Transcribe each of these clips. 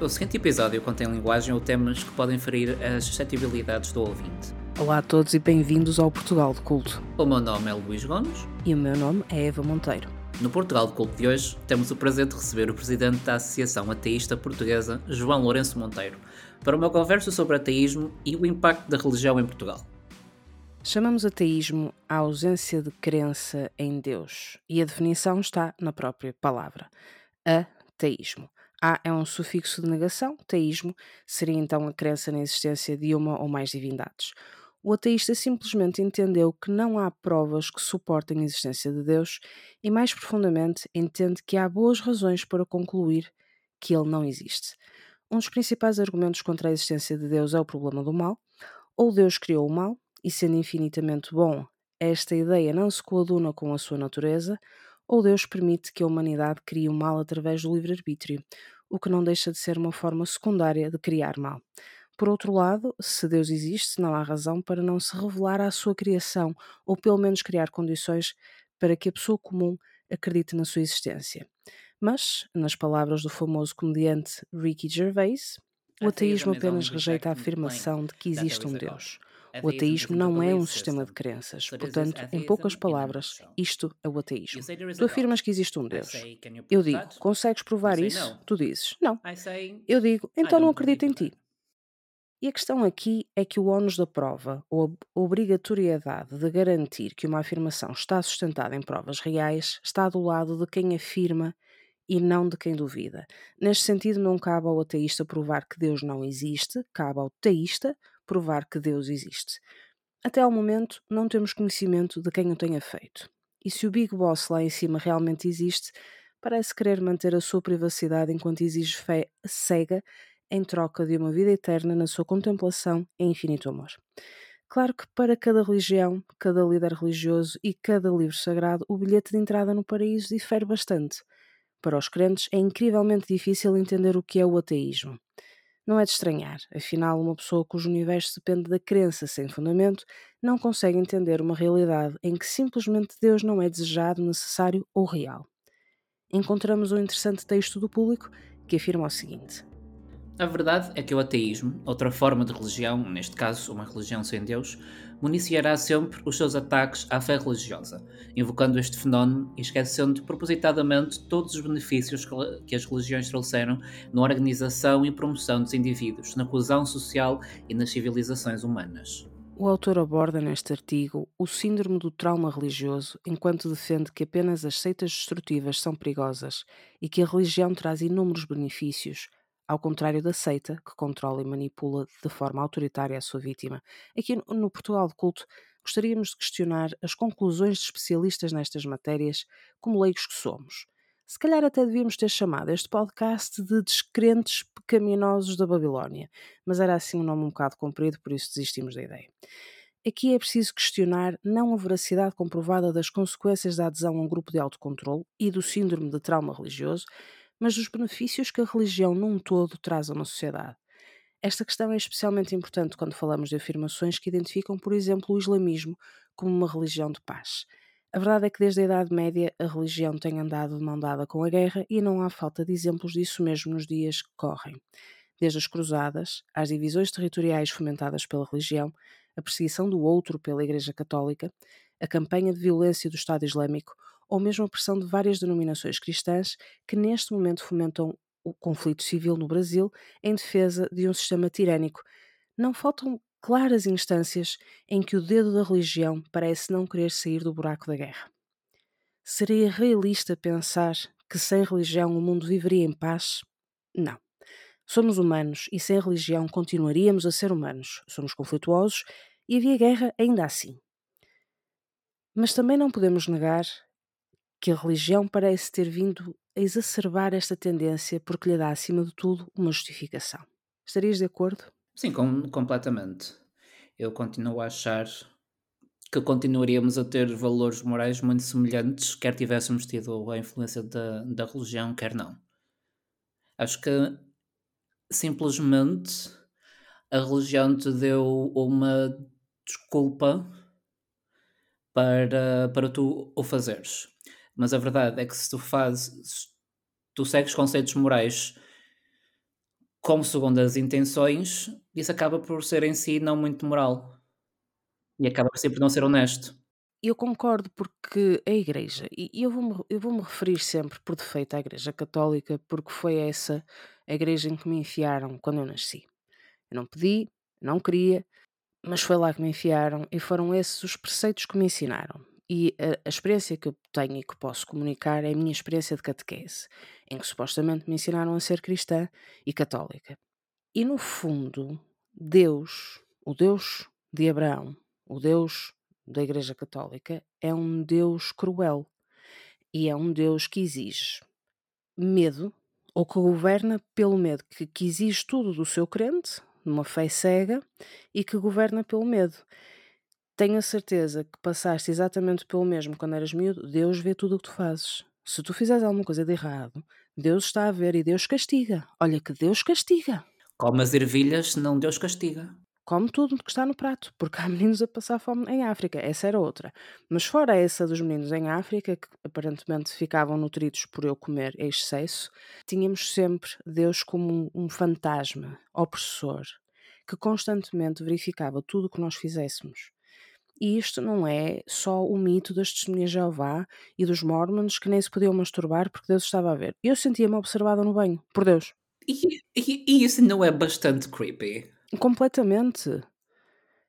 O seguinte episódio contém linguagem ou temas que podem ferir as suscetibilidades do ouvinte. Olá a todos e bem-vindos ao Portugal de Culto. O meu nome é Luís Gomes. E o meu nome é Eva Monteiro. No Portugal de Culto de hoje, temos o prazer de receber o presidente da Associação Ateísta Portuguesa, João Lourenço Monteiro, para uma conversa sobre ateísmo e o impacto da religião em Portugal. Chamamos ateísmo a ausência de crença em Deus, e a definição está na própria palavra: ateísmo. A é um sufixo de negação, teísmo seria então a crença na existência de uma ou mais divindades. O ateísta simplesmente entendeu que não há provas que suportem a existência de Deus e, mais profundamente, entende que há boas razões para concluir que ele não existe. Um dos principais argumentos contra a existência de Deus é o problema do mal. Ou Deus criou o mal, e sendo infinitamente bom, esta ideia não se coaduna com a sua natureza, ou Deus permite que a humanidade crie o mal através do livre-arbítrio, o que não deixa de ser uma forma secundária de criar mal. Por outro lado, se Deus existe, não há razão para não se revelar à sua criação, ou pelo menos criar condições para que a pessoa comum acredite na sua existência. Mas, nas palavras do famoso comediante Ricky Gervais, o ateísmo apenas rejeita a afirmação de que existe um Deus. O ateísmo não é um sistema de crenças. Portanto, em poucas palavras, isto é o ateísmo. Tu afirmas que existe um Deus. Eu digo, consegues provar isso? Tu dizes, não. Eu digo, então não acredito em ti. E a questão aqui é que o ónus da prova, ou a obrigatoriedade de garantir que uma afirmação está sustentada em provas reais, está do lado de quem afirma e não de quem duvida. Neste sentido, não cabe ao ateísta provar que Deus não existe, cabe ao teísta provar que Deus existe. Até ao momento, não temos conhecimento de quem o tenha feito. E se o Big Boss lá em cima realmente existe, parece querer manter a sua privacidade enquanto exige fé cega em troca de uma vida eterna na sua contemplação e infinito amor. Claro que para cada religião, cada líder religioso e cada livro sagrado, o bilhete de entrada no paraíso difere bastante. Para os crentes, é incrivelmente difícil entender o que é o ateísmo. Não é de estranhar, afinal, uma pessoa cujo universo depende da crença sem fundamento não consegue entender uma realidade em que simplesmente Deus não é desejado, necessário ou real. Encontramos um interessante texto do público que afirma o seguinte: A verdade é que o ateísmo, outra forma de religião, neste caso uma religião sem Deus, municiará sempre os seus ataques à fé religiosa, invocando este fenómeno e esquecendo propositadamente todos os benefícios que as religiões trouxeram na organização e promoção dos indivíduos, na coesão social e nas civilizações humanas. O autor aborda neste artigo o síndrome do trauma religioso, enquanto defende que apenas as seitas destrutivas são perigosas e que a religião traz inúmeros benefícios, ao contrário da seita, que controla e manipula de forma autoritária a sua vítima. Aqui no Portugal de Culto, gostaríamos de questionar as conclusões de especialistas nestas matérias, como leigos que somos. Se calhar até devíamos ter chamado este podcast de Descrentes Pecaminosos da Babilónia, mas era assim um nome um bocado comprido, por isso desistimos da ideia. Aqui é preciso questionar não a veracidade comprovada das consequências da adesão a um grupo de autocontrole e do síndrome de trauma religioso, mas dos benefícios que a religião num todo traz a uma sociedade. Esta questão é especialmente importante quando falamos de afirmações que identificam, por exemplo, o islamismo como uma religião de paz. A verdade é que desde a Idade Média a religião tem andado de mão dada com a guerra e não há falta de exemplos disso mesmo nos dias que correm. Desde as cruzadas, às divisões territoriais fomentadas pela religião, a perseguição do outro pela Igreja Católica, a campanha de violência do Estado Islâmico ou mesmo a pressão de várias denominações cristãs que neste momento fomentam o conflito civil no Brasil em defesa de um sistema tirânico. Não faltam claras instâncias em que o dedo da religião parece não querer sair do buraco da guerra. Seria realista pensar que sem religião o mundo viveria em paz? Não. Somos humanos e sem religião continuaríamos a ser humanos. Somos conflituosos e havia guerra ainda assim. Mas também não podemos negar que a religião parece ter vindo a exacerbar esta tendência porque lhe dá, acima de tudo, uma justificação. Estarias de acordo? Sim, com, completamente. Eu continuo a achar que continuaríamos a ter valores morais muito semelhantes, quer tivéssemos tido a influência da, da religião, quer não. Acho que simplesmente a religião te deu uma desculpa para, para tu o fazeres. Mas a verdade é que se tu fazes, tu segues conceitos morais com segundas intenções, isso acaba por ser em si não muito moral. E acaba por sempre não ser honesto. Eu concordo porque a Igreja, e eu vou-me eu vou-me referir sempre por defeito à Igreja Católica, porque foi essa a igreja em que me enfiaram quando eu nasci. Eu não pedi, não queria, mas foi lá que me enfiaram e foram esses os preceitos que me ensinaram. E a, a experiência que eu tenho e que posso comunicar é a minha experiência de catequese, em que supostamente me ensinaram a ser cristã e católica. E no fundo, Deus, o Deus de Abraão, o Deus da Igreja Católica, é um Deus cruel e é um Deus que exige medo ou que governa pelo medo, que, que exige tudo do seu crente, numa fé cega, e que governa pelo medo. Tenho a certeza que passaste exatamente pelo mesmo quando eras miúdo. Deus vê tudo o que tu fazes. Se tu fizeres alguma coisa de errado, Deus está a ver e Deus castiga. Olha que Deus castiga. Como as ervilhas, não Deus castiga come tudo que está no prato, porque há meninos a passar fome em África, essa era outra. Mas fora essa dos meninos em África, que aparentemente ficavam nutridos por eu comer em excesso, tínhamos sempre Deus como um, fantasma opressor, que constantemente verificava tudo o que nós fizéssemos. E isto não é só o mito das testemunhas de Jeová e dos mormons que nem se podiam masturbar porque Deus estava a ver. Eu sentia-me observada no banho, por Deus. E, e, e isso não é bastante creepy? Completamente.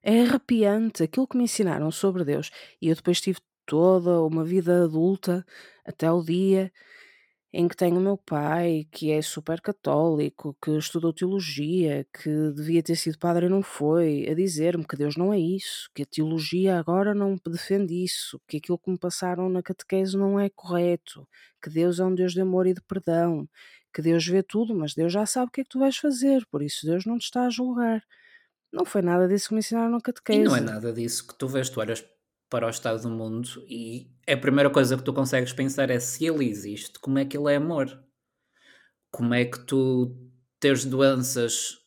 É arrepiante aquilo que me ensinaram sobre Deus. E eu depois tive toda uma vida adulta até o dia em que tenho o meu pai, que é super católico, que estudou teologia, que devia ter sido padre e não foi, a dizer-me que Deus não é isso, que a teologia agora não defende isso, que aquilo que me passaram na catequese não é correto, que Deus é um Deus de amor e de perdão, que Deus vê tudo, mas Deus já sabe o que é que tu vais fazer, por isso Deus não te está a julgar. Não foi nada disso que me ensinaram na catequese. E não é nada disso que tu vês, tu olhas para o estado do mundo e a primeira coisa que tu consegues pensar é se ele existe, como é que ele é amor? Como é que tu tens doenças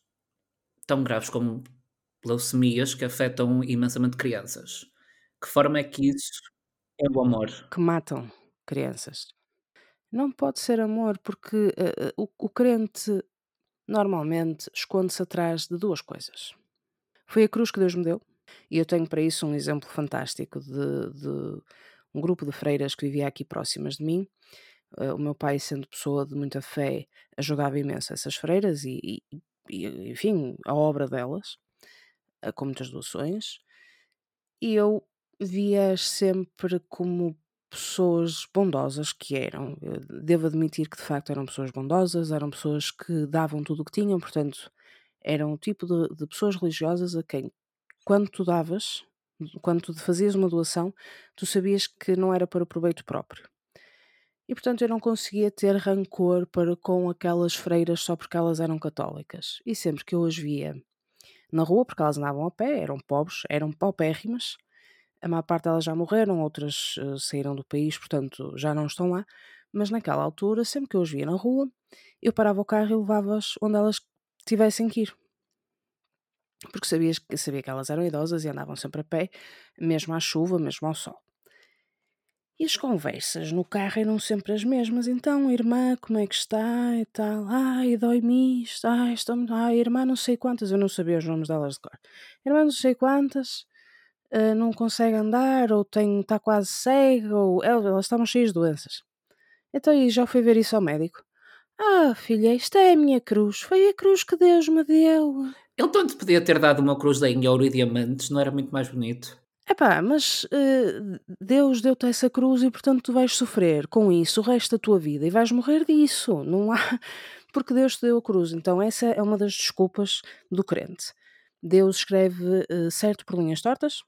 tão graves como leucemias que afetam imensamente crianças? Que forma é que isso é o amor? Que matam crianças. Não pode ser amor, porque uh, o, o crente normalmente esconde-se atrás de duas coisas. Foi a cruz que Deus me deu, e eu tenho para isso um exemplo fantástico de, de um grupo de freiras que vivia aqui próximas de mim. Uh, o meu pai, sendo pessoa de muita fé, ajudava imenso essas freiras e, e, e enfim, a obra delas, com muitas doações. E eu via-as sempre como pessoas bondosas que eram. Eu devo admitir que de facto eram pessoas bondosas, eram pessoas que davam tudo o que tinham, portanto, eram o tipo de, de pessoas religiosas a quem, quando tu davas, quando tu fazias uma doação, tu sabias que não era para proveito próprio. E portanto eu não conseguia ter rancor para com aquelas freiras só porque elas eram católicas. E sempre que eu as via na rua, porque elas andavam a pé, eram pobres, eram paupérrimas, a maior parte delas já morreram, outras uh, saíram do país, portanto já não estão lá. Mas naquela altura, sempre que eu as via na rua, eu parava o carro e levava-as onde elas tivessem que ir. Porque sabias, sabia que elas eram idosas e andavam sempre a pé, mesmo à chuva, mesmo ao sol. E as conversas no carro eram sempre as mesmas. Então, irmã, como é que está? E tal. Ai, dói-me isto. Ai, estou... Ai, irmã, não sei quantas. Eu não sabia os nomes delas de cor. Irmã, não sei quantas. Uh, não consegue andar, ou tem, está quase cega, ou elas estavam cheias de doenças. Então e já fui ver isso ao médico. Ah, filha, isto é a minha cruz, foi a cruz que Deus me deu. Ele tanto podia ter dado uma cruz em ouro e diamantes, não era muito mais bonito? Epá, mas uh, Deus deu-te essa cruz e portanto tu vais sofrer com isso o resto da tua vida e vais morrer disso, não há... Porque Deus te deu a cruz, então essa é uma das desculpas do crente. Deus escreve uh, certo por linhas tortas,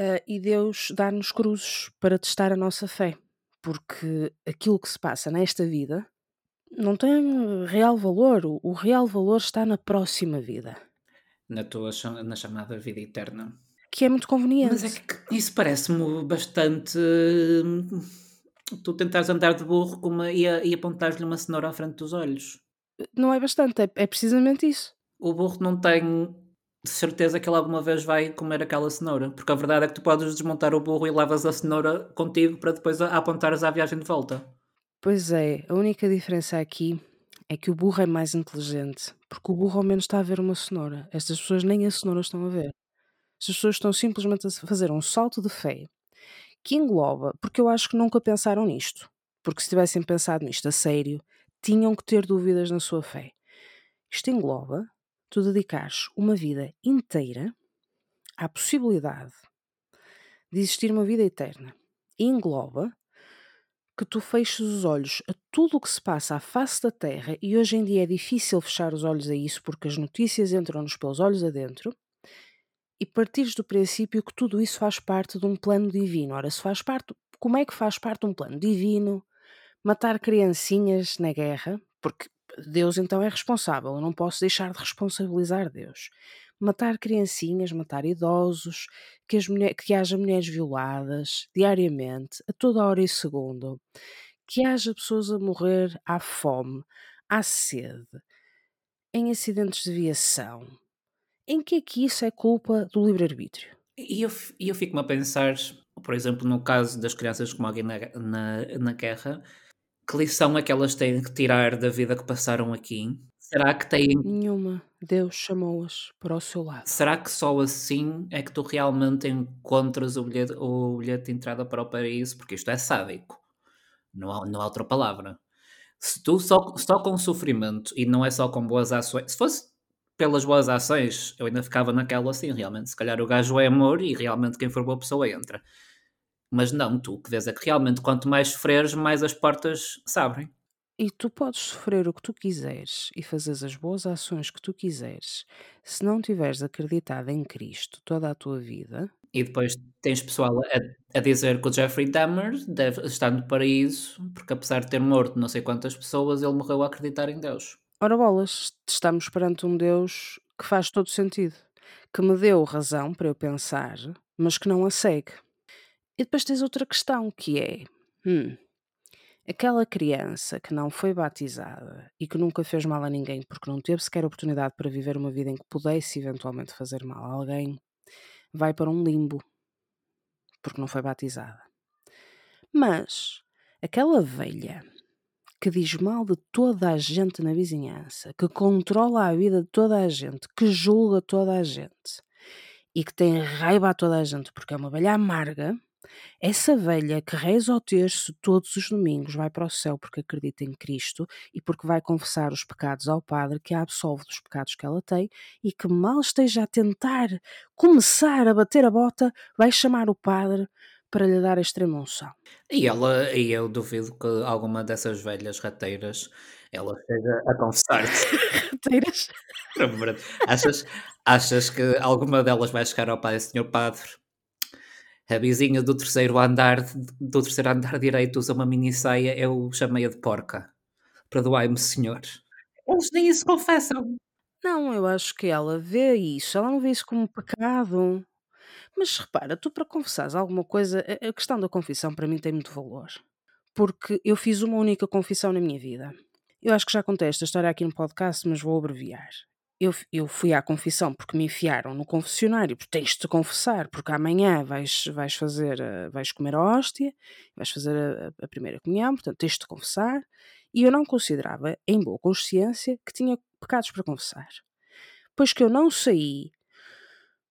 Uh, e Deus dá-nos cruzes para testar a nossa fé, porque aquilo que se passa nesta vida não tem real valor. O, o real valor está na próxima vida. Na tua na chamada vida eterna. Que é muito conveniente. Mas é que isso parece-me bastante. Hum, tu tentares andar de burro uma, e, e apontares-lhe uma cenoura à frente dos olhos. Não é bastante, é, é precisamente isso. O burro não tem de certeza que ele alguma vez vai comer aquela cenoura. Porque a verdade é que tu podes desmontar o burro e levas a cenoura contigo para depois apontares à viagem de volta. Pois é, a única diferença aqui é que o burro é mais inteligente, porque o burro ao menos está a ver uma cenoura. Estas pessoas nem a cenoura estão a ver. Estas pessoas estão simplesmente a fazer um salto de fé que engloba, porque eu acho que nunca pensaram nisto. Porque se tivessem pensado nisto a sério, tinham que ter dúvidas na sua fé. Isto engloba tu dedicares uma vida inteira à possibilidade de existir uma vida eterna. E engloba que tu feches os olhos a tudo o que se passa à face da Terra, e hoje em dia é difícil fechar os olhos a isso porque as notícias entram-nos pelos olhos adentro, e partires do princípio que tudo isso faz parte de um plano divino. Ora, se faz parte, como é que faz parte de um plano divino matar criancinhas na guerra? Porque Deus então é responsável, eu não posso deixar de responsabilizar Deus. Matar criancinhas, matar idosos, que, as mulher, que haja mulheres violadas diariamente, a toda hora e segundo, que haja pessoas a morrer à fome, à sede, em acidentes de viação. Em que é que isso é culpa do livre-arbítrio? E eu, eu fico-me a pensar, por exemplo, no caso das crianças que morrem na, na, na guerra, que lição é que elas têm que tirar da vida que passaram aqui? Será que têm. Nenhuma. Deus chamou-as para o seu lado. Será que só assim é que tu realmente encontras o bilhete, o bilhete de entrada para o paraíso? Porque isto é sádico. Não há, não há outra palavra. Se tu só, só com sofrimento e não é só com boas ações. Se fosse pelas boas ações, eu ainda ficava naquela assim, realmente. Se calhar o gajo é amor e realmente quem for boa pessoa entra. Mas não, tu que vês é que realmente quanto mais sofreres, mais as portas se abrem. E tu podes sofrer o que tu quiseres e fazer as boas ações que tu quiseres, se não tiveres acreditado em Cristo toda a tua vida. E depois tens pessoal a, a dizer que o Jeffrey Dahmer deve estar no paraíso, porque apesar de ter morto não sei quantas pessoas, ele morreu a acreditar em Deus. Ora bolas, estamos perante um Deus que faz todo sentido, que me deu razão para eu pensar, mas que não a segue. E depois tens outra questão que é: hum, aquela criança que não foi batizada e que nunca fez mal a ninguém porque não teve sequer oportunidade para viver uma vida em que pudesse eventualmente fazer mal a alguém, vai para um limbo porque não foi batizada. Mas aquela velha que diz mal de toda a gente na vizinhança, que controla a vida de toda a gente, que julga toda a gente e que tem raiva a toda a gente porque é uma velha amarga, essa velha que reza ao terço todos os domingos vai para o céu porque acredita em Cristo e porque vai confessar os pecados ao Padre que a absolve dos pecados que ela tem e que mal esteja a tentar começar a bater a bota, vai chamar o Padre para lhe dar a extrema unção. E ela, e eu duvido que alguma dessas velhas rateiras ela esteja a confessar-te. rateiras? achas, achas que alguma delas vai chegar ao Pai, Senhor Padre? A vizinha do terceiro andar, do terceiro andar direito usa uma mini saia, eu chamei-a de porca. Perdoai-me, senhor. Eles nem isso confessam. Não, eu acho que ela vê isso, ela não vê isso como um pecado. Mas repara, tu para confessares alguma coisa, a questão da confissão para mim tem muito valor. Porque eu fiz uma única confissão na minha vida. Eu acho que já contei esta história aqui no podcast, mas vou abreviar eu, eu fui à confissão porque me enfiaram no confessionário, porque tens de confessar, porque amanhã vais, vais fazer, eh, vais comer a hóstia, vais fazer a, a primeira comunhão, portanto tens de confessar, e eu não considerava, em boa consciência, que tinha pecados para confessar. Pois que eu não saí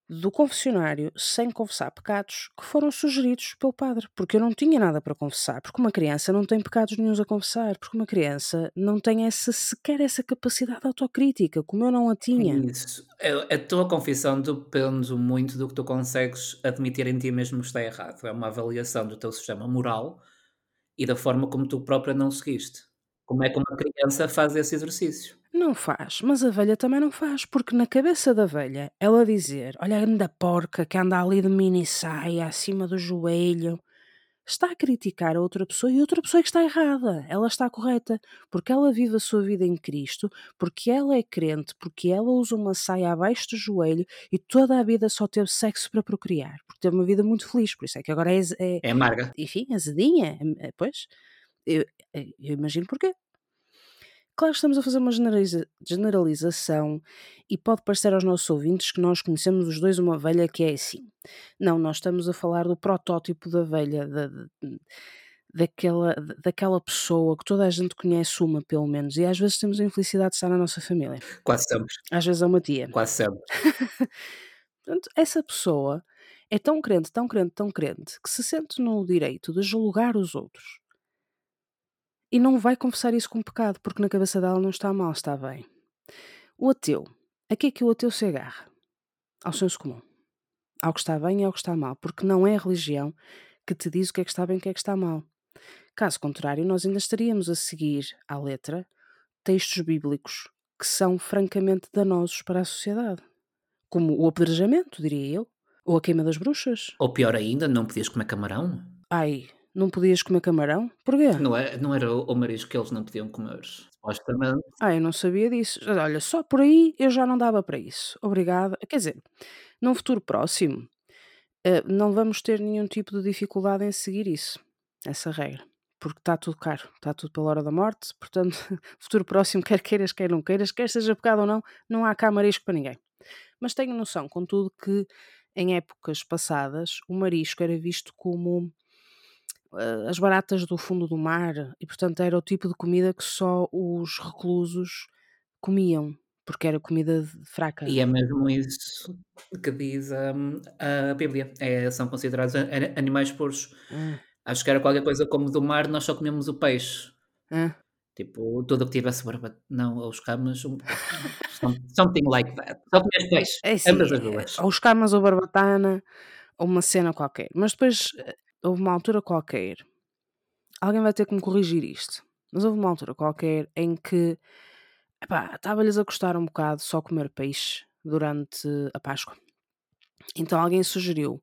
do confessionário sem confessar pecados que foram sugeridos pelo padre, porque eu não tinha nada para confessar, porque uma criança não tem pecados nenhums a confessar, porque uma criança não tem essa, sequer essa capacidade autocrítica, como eu não a tinha. Isso. A, a tua confissão depende muito do que tu consegues admitir em ti mesmo que está errado. É uma avaliação do teu sistema moral e da forma como tu própria não seguiste. Como é que uma criança faz esse exercício? Não faz, mas a velha também não faz, porque na cabeça da velha, ela dizer, olha a grande porca que anda ali de mini saia acima do joelho, está a criticar a outra pessoa e outra pessoa é que está errada, ela está correta, porque ela vive a sua vida em Cristo, porque ela é crente, porque ela usa uma saia abaixo do joelho e toda a vida só teve sexo para procriar, porque teve uma vida muito feliz, por isso é que agora é... É, é amarga. Enfim, azedinha, é, pois, eu, eu imagino porquê. Claro que estamos a fazer uma generaliza generalização e pode parecer aos nossos ouvintes que nós conhecemos os dois uma velha que é assim. Não, nós estamos a falar do protótipo da velha, da, daquela, daquela pessoa que toda a gente conhece uma, pelo menos, e às vezes temos a infelicidade de estar na nossa família. Quase sempre. Às vezes é uma tia. Quase sempre. Portanto, essa pessoa é tão crente, tão crente, tão crente, que se sente no direito de julgar os outros. E não vai confessar isso como pecado, porque na cabeça dela não está mal, está bem. O ateu, a que é que o ateu se agarra? Ao senso comum. Ao que está bem e ao que está mal, porque não é a religião que te diz o que é que está bem e o que é que está mal. Caso contrário, nós ainda estaríamos a seguir à letra textos bíblicos que são francamente danosos para a sociedade, como o apedrejamento, diria eu, ou a queima das bruxas. Ou pior ainda, não podias comer camarão? Ai, não podias comer camarão? Porquê? Não, é, não era o marisco que eles não podiam comer, supostamente. Ah, eu não sabia disso. Olha, só por aí eu já não dava para isso. Obrigada. Quer dizer, num futuro próximo, eh, não vamos ter nenhum tipo de dificuldade em seguir isso, essa regra. Porque está tudo caro, está tudo pela hora da morte, portanto, futuro próximo, quer queiras, quer não queiras, quer seja pecado ou não, não há cá marisco para ninguém. Mas tenho noção, contudo, que em épocas passadas o marisco era visto como uh, as baratas do fundo do mar e, portanto, era o tipo de comida que só os reclusos comiam porque era comida fraca. E é mesmo isso que diz um, a Bíblia. É, são considerados animais puros. Hum. Acho que era qualquer coisa como do mar, nós só comemos o peixe. Hum. Tipo, tudo que tivesse barba. Não, os camas. something like that. Só peixe. É sim, ambas as duas. Ou os camas ou barbatana, ou uma cena qualquer. Mas depois eh, houve uma altura qualquer. Alguém vai ter que me corrigir isto. Mas houve uma altura qualquer em que estava-lhes a custar um bocado só comer peixe durante a Páscoa. Então alguém sugeriu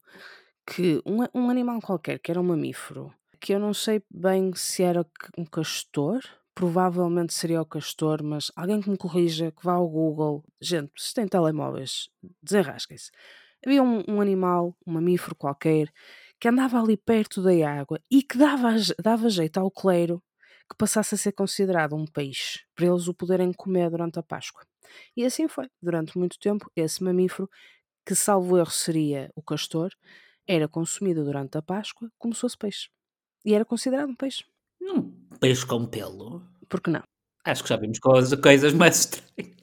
que um, um animal qualquer, que era um mamífero, que eu não sei bem se era um castor, provavelmente seria o castor, mas alguém que me corrija, que vá ao Google. Gente, se têm telemóveis, desenrasquem-se. Havia um, um, animal, um mamífero qualquer, que andava ali perto da água e que dava, dava jeito ao clero que passasse a ser considerado um peixe, para eles o poderem comer durante a Páscoa. E assim foi. Durante muito tempo, esse mamífero, que salvo erro seria o castor, era consumido durante a Páscoa como se fosse peixe. E era considerado um peixe. Um peixe com pelo? Por que não? Acho que já vimos coisas, coisas mais estranhas.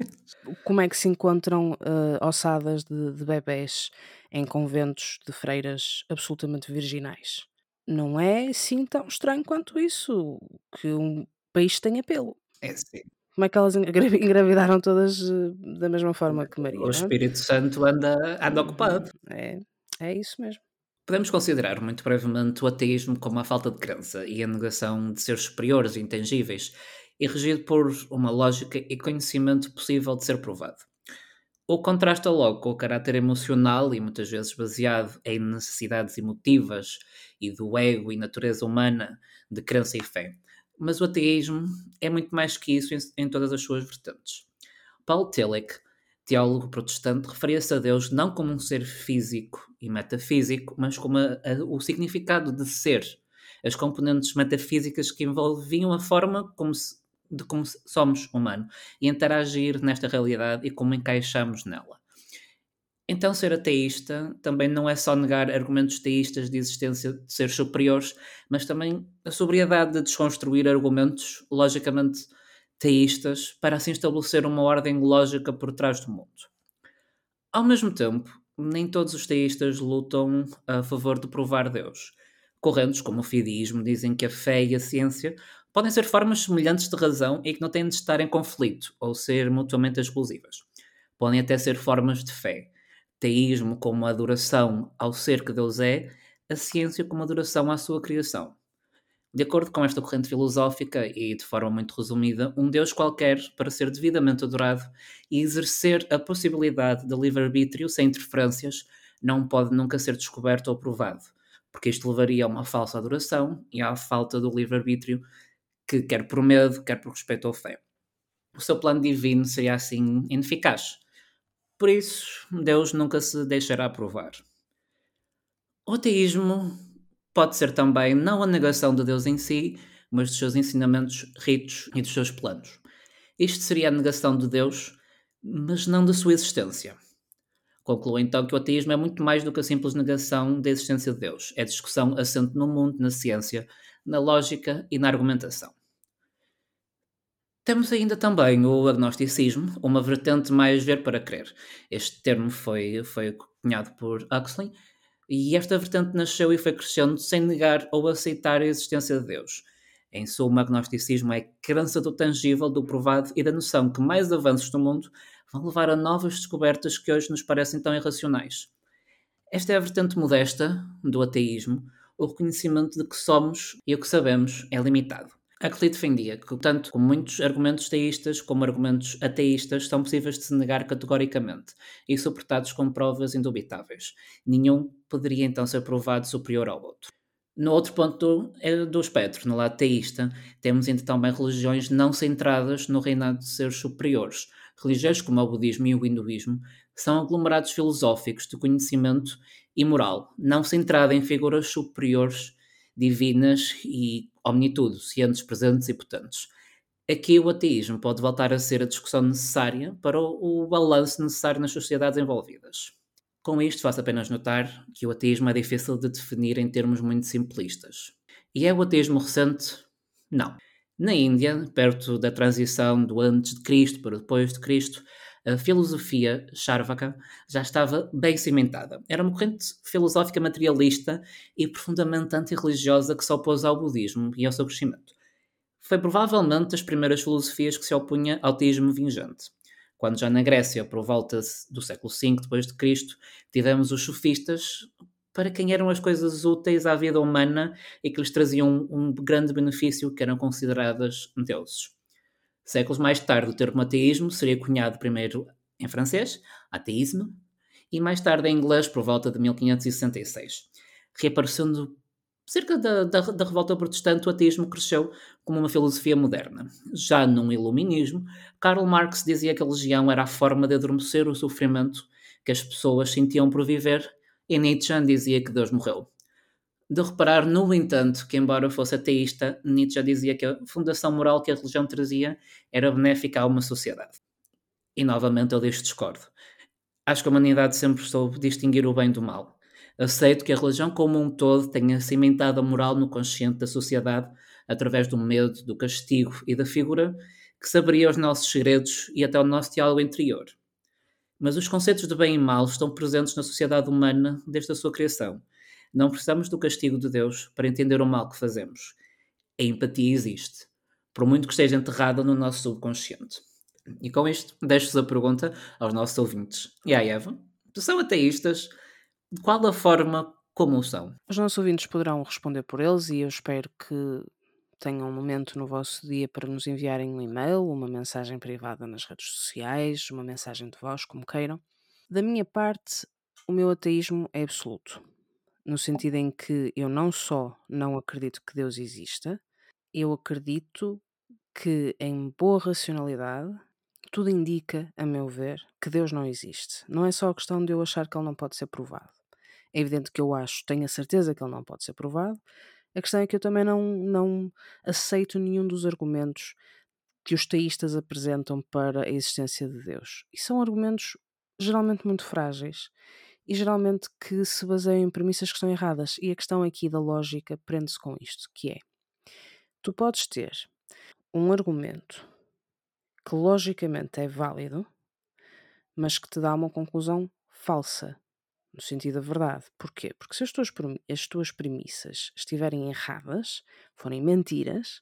Como é que se encontram uh, ossadas de, de bebés em conventos de freiras absolutamente virginais? não é assim tão estranho quanto isso, que um peixe tenha pelo. É sim. Como é que elas engravidaram todas eh, da mesma forma que Maria? O é? Espírito Santo anda, anda ocupado. É, é isso mesmo. Podemos considerar muito brevemente o ateísmo como a falta de crença e a negação de seres superiores e intangíveis, e regido por uma lógica e conhecimento possível de ser provado. O contrasta logo com o caráter emocional e muitas vezes baseado em necessidades emotivas e do ego e natureza humana de crença e fé. Mas o ateísmo é muito mais que isso em, em todas as suas vertentes. Paul Tillich, teólogo protestante, referia-se a Deus não como um ser físico e metafísico, mas como a, a, o significado de ser, as componentes metafísicas que envolviam a forma como se de como somos humano e interagir nesta realidade e como encaixamos nela. Então, ser ateísta também não é só negar argumentos teístas de existência de seres superiores, mas também a sobriedade de desconstruir argumentos logicamente teístas para assim estabelecer uma ordem lógica por trás do mundo. Ao mesmo tempo, nem todos os teístas lutam a favor de provar Deus. Correntes como o fideísmo dizem que a fé e a ciência podem ser formas semelhantes de razão e que não têm de estar em conflito ou ser mutuamente exclusivas. Podem até ser formas de fé. Teísmo como adoração ao ser que Deus é, a ciência como adoração à sua criação. De acordo com esta corrente filosófica, e de forma muito resumida, um Deus qualquer, para ser devidamente adorado e exercer a possibilidade de livre-arbítrio sem interferências, não pode nunca ser descoberto ou provado, porque isto levaria a uma falsa adoração e à falta do livre-arbítrio que, quer por medo, quer por respeito ou fé. O seu plano divino seria assim ineficaz. Por isso, Deus nunca se deixará provar. O ateísmo pode ser também não a negação de Deus em si, mas dos seus ensinamentos, ritos e dos seus planos. Isto seria a negação de Deus, mas não da sua existência. Conclua então que o ateísmo é muito mais do que a simples negação da existência de Deus. É discussão assente no mundo, na ciência, na lógica e na argumentação. Temos ainda também o agnosticismo, uma vertente mais ver para crer. Este termo foi, foi cunhado por Huxley, e esta vertente nasceu e foi crescendo sem negar ou aceitar a existência de Deus. Em suma, o agnosticismo é a crença do tangível, do provado e da noção que mais avanços no mundo vão levar a novas descobertas que hoje nos parecem tão irracionais. Esta é a vertente modesta do ateísmo, o reconhecimento de que somos e o que sabemos é limitado. Huxley defendia que, tanto como muitos argumentos teístas como argumentos ateístas são possíveis de se negar categoricamente e suportados com provas indubitáveis. Nenhum poderia então ser provado superior ao outro. No outro ponto é do espectro, no lado teísta, temos então também religiões não centradas no reinado de seres superiores. Religiões como o budismo e o hinduísmo são aglomerados filosóficos de conhecimento e moral, não centrada em figuras superiores, divinas e omnitudo, cientes, presentes e potentes. Aqui o ateísmo pode voltar a ser a discussão necessária para o, o balanço necessário nas sociedades envolvidas. Com isto, faço apenas notar que o ateísmo é difícil de definir em termos muito simplistas. E é o ateísmo recente? Não. Na Índia, perto da transição do antes de Cristo para depois de Cristo, a filosofia Charvaka já estava bem cimentada. Era uma corrente filosófica materialista e profundamente antirreligiosa que se opôs ao budismo e ao seu crescimento. Foi provavelmente das primeiras filosofias que se opunha ao teísmo vingente. Quando já na Grécia, por volta do século V Cristo, tivemos os sofistas, para quem eram as coisas úteis à vida humana e que lhes traziam um grande benefício, que eram consideradas deuses. Séculos mais tarde, o termo ateísmo seria cunhado primeiro em francês, ateísme, e mais tarde em inglês, por volta de 1566. Reaparecendo cerca da, da, da, revolta protestante, o ateísmo cresceu como uma filosofia moderna. Já no iluminismo, Karl Marx dizia que a religião era a forma de adormecer o sofrimento que as pessoas sentiam por viver, e Nietzsche dizia que Deus morreu de reparar, no entanto, que embora fosse ateísta, Nietzsche dizia que a fundação moral que a religião trazia era benéfica a uma sociedade. E novamente eu deste discordo. Acho que a humanidade sempre soube distinguir o bem do mal. Aceito que a religião como um todo tenha cimentado a moral no consciente da sociedade através do medo, do castigo e da figura que saberia os nossos segredos e até o nosso diálogo interior. Mas os conceitos de bem e mal estão presentes na sociedade humana desde a sua criação não precisamos do castigo de Deus para entender o mal que fazemos. A empatia existe, por muito que esteja enterrada no nosso subconsciente. E com isto, deixo-vos a pergunta aos nossos ouvintes. E à Eva, são ateístas? De qual a forma como o são? Os nossos ouvintes poderão responder por eles e eu espero que tenham um momento no vosso dia para nos enviarem um e-mail, uma mensagem privada nas redes sociais, uma mensagem de voz, como queiram. Da minha parte, o meu ateísmo é absoluto no sentido em que eu não só não acredito que Deus exista, eu acredito que, em boa racionalidade, tudo indica, a meu ver, que Deus não existe. Não é só a questão de eu achar que ele não pode ser provado. É evidente que eu acho, tenho a certeza que ele não pode ser provado. A questão é que eu também não, não aceito nenhum dos argumentos que os teístas apresentam para a existência de Deus. E são argumentos geralmente muito frágeis e geralmente que se baseiam em premissas que estão erradas. E a questão aqui da lógica prende-se com isto, que é, tu podes ter um argumento que logicamente é válido, mas que te dá uma conclusão falsa, no sentido da verdade. Porquê? Porque se as tuas, as tuas premissas estiverem erradas, forem mentiras,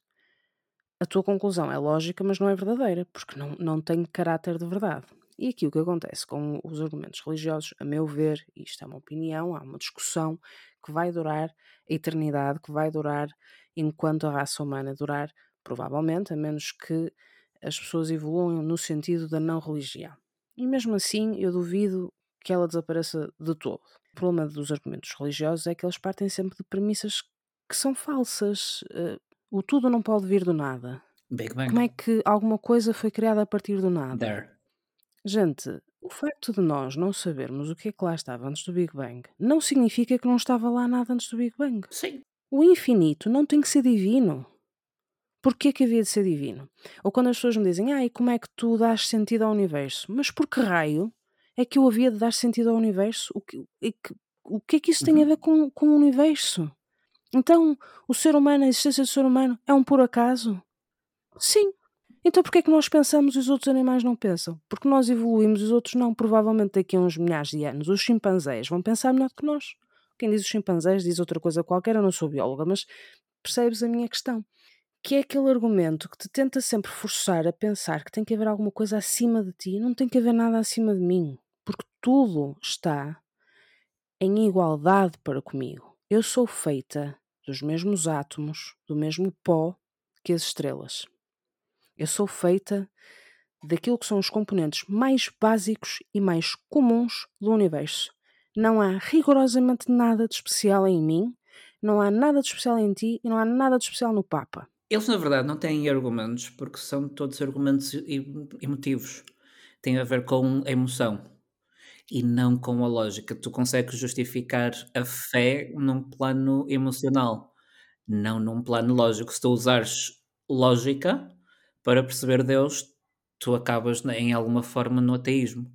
a tua conclusão é lógica, mas não é verdadeira, porque não, não tem caráter de verdade. E aqui o que acontece com os argumentos religiosos, a meu ver, isto é uma opinião, há uma discussão que vai durar a eternidade, que vai durar enquanto a raça humana durar, provavelmente, a menos que as pessoas evoluam no sentido da não religião. E mesmo assim, eu duvido que ela desapareça de todo. O problema dos argumentos religiosos é que eles partem sempre de premissas que são falsas. Uh, o tudo não pode vir do nada. Big Bang. Como é que alguma coisa foi criada a partir do nada? There. Gente, o facto de nós não sabermos o que é que lá estava antes do Big Bang não significa que não estava lá nada antes do Big Bang. Sim. O infinito não tem que ser divino. Porquê que havia de ser divino? Ou quando as pessoas me dizem, ai, como é que tu dás sentido ao universo? Mas por que raio é que eu havia de dar sentido ao universo? O que, o que, o que é que isso tem a uhum. ver com, com o universo? Então, o ser humano, a existência do ser humano, é um por acaso? Sim. Então porquê é que nós pensamos e os outros animais não pensam? Porque nós evoluímos e os outros não. Provavelmente daqui a uns milhares de anos os chimpanzés vão pensar melhor que nós. Quem diz os chimpanzés diz outra coisa qualquer, eu não sou bióloga, mas percebes a minha questão? Que é aquele argumento que te tenta sempre forçar a pensar que tem que haver alguma coisa acima de ti. Não tem que haver nada acima de mim. Porque tudo está em igualdade para comigo. Eu sou feita dos mesmos átomos, do mesmo pó que as estrelas. Eu sou feita daquilo que são os componentes mais básicos e mais comuns do universo. Não há rigorosamente nada de especial em mim, não há nada de especial em ti e não há nada de especial no Papa. Eles, na verdade, não têm argumentos porque são todos argumentos emotivos. Tem a ver com a emoção e não com a lógica. Tu consegues justificar a fé num plano emocional, não num plano lógico. Se tu usares lógica para perceber Deus, tu acabas em alguma forma no ateísmo.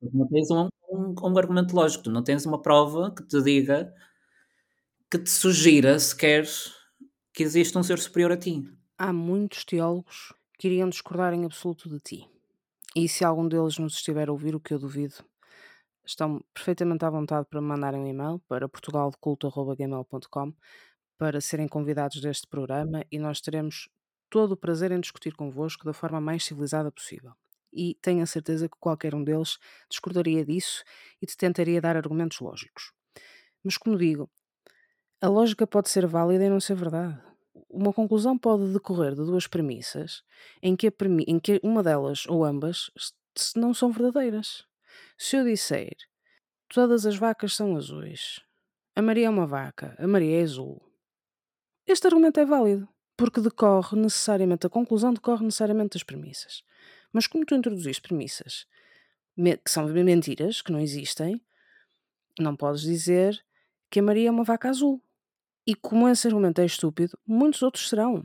Não tens um, um, um argumento lógico, não tens uma prova que te diga, que te sugira sequer que existe um ser superior a ti. Há muitos teólogos que iriam discordar em absoluto de ti. E se algum deles nos estiver a ouvir, o que eu duvido, estão perfeitamente à vontade para me mandarem um e-mail para portugaldeculto.gmail.com para serem convidados deste programa e nós teremos todo o prazer em discutir convosco da forma mais civilizada possível. E tenho a certeza que qualquer um deles discordaria disso e te tentaria dar argumentos lógicos. Mas, como digo, a lógica pode ser válida e não ser verdade. Uma conclusão pode decorrer de duas premissas em que, premi em que uma delas ou ambas não são verdadeiras. Se eu disser todas as vacas são azuis, a Maria é uma vaca, a Maria é azul, este argumento é válido porque decorre necessariamente, a conclusão decorre necessariamente das premissas. Mas como tu introduziste premissas que são mentiras, que não existem, não podes dizer que a Maria é uma vaca azul. E como esse argumento é estúpido, muitos outros serão.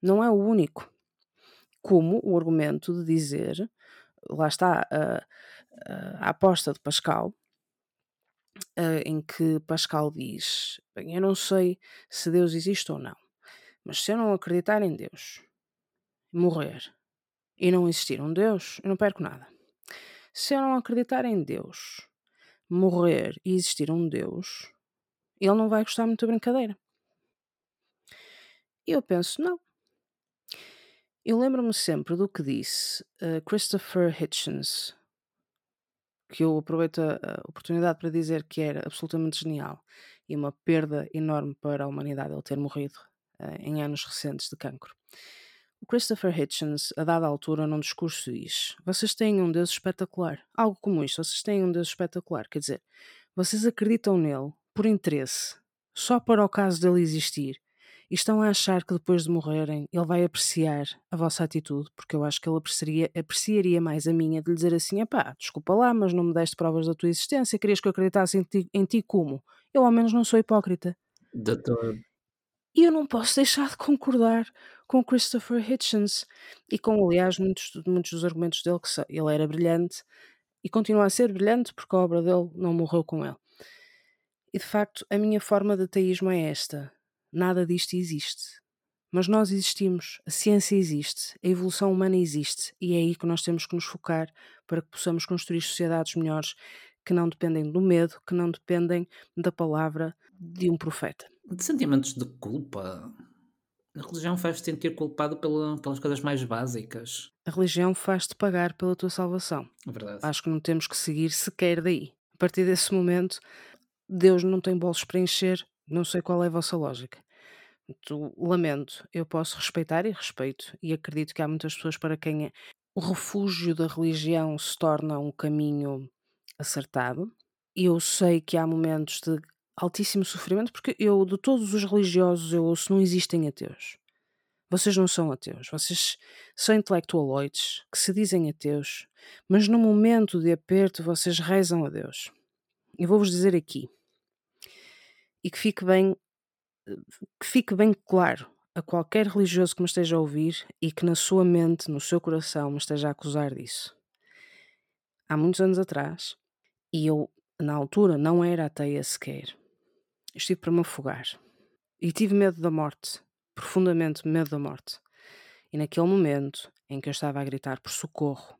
Não é o único. Como o argumento de dizer, lá está a, a, aposta de Pascal, em que Pascal diz: Bem, eu não sei se Deus existe ou não. Mas se eu não acreditar em Deus, morrer e não existir um Deus, eu não perco nada. Se eu não acreditar em Deus, morrer e existir um Deus, ele não vai gostar muito da brincadeira. E eu penso, não. Eu lembro-me sempre do que disse uh, Christopher Hitchens, que eu aproveito a, oportunidade para dizer que era absolutamente genial e uma perda enorme para a humanidade ele ter morrido em anos recentes de cancro. O Christopher Hitchens, a dada altura, num discurso diz: Vocês têm um Deus espetacular. Algo como isto, vocês têm um Deus espetacular. Quer dizer, vocês acreditam nele por interesse, só para o caso dele existir, e estão a achar que depois de morrerem ele vai apreciar a vossa atitude, porque eu acho que ele apreciaria, apreciaria mais a minha de lhe dizer assim: pá, desculpa lá, mas não me deste provas da tua existência, querias que eu acreditasse em ti, em ti como? Eu ao menos não sou hipócrita. Doutor, e eu não posso deixar de concordar com Christopher Hitchens e com, aliás, muitos, muitos dos argumentos dele, que ele era brilhante e continua a ser brilhante porque a obra dele não morreu com ele. E de facto, a minha forma de ateísmo é esta: nada disto existe. Mas nós existimos, a ciência existe, a evolução humana existe, e é aí que nós temos que nos focar para que possamos construir sociedades melhores que não dependem do medo, que não dependem da palavra de um profeta de sentimentos de culpa. A religião faz-te sentir culpado pela, pelas coisas mais básicas. A religião faz-te pagar pela tua salvação. É verdade. Acho que não temos que seguir sequer daí. A partir desse momento, Deus não tem bolsos para encher, não sei qual é a vossa lógica. Tu, lamento, eu posso respeitar e respeito, e acredito que há muitas pessoas para quem é, o refúgio da religião se torna um caminho acertado. Eu sei que há momentos de altíssimo sofrimento, porque eu, de todos os religiosos, eu ouço, não existem ateus. Vocês não são ateus, vocês são intelectualoides que se dizem ateus, mas no momento de aperto vocês rezam a Deus. Eu vou-vos dizer aqui, e que fique bem, que fique bem claro a qualquer religioso que me esteja a ouvir e que na sua mente, no seu coração, me esteja a acusar disso. Há muitos anos atrás, e eu na altura não era ateia sequer, estive para me afogar. E tive medo da morte, profundamente medo da morte. E naquele momento em que eu estava a gritar por socorro,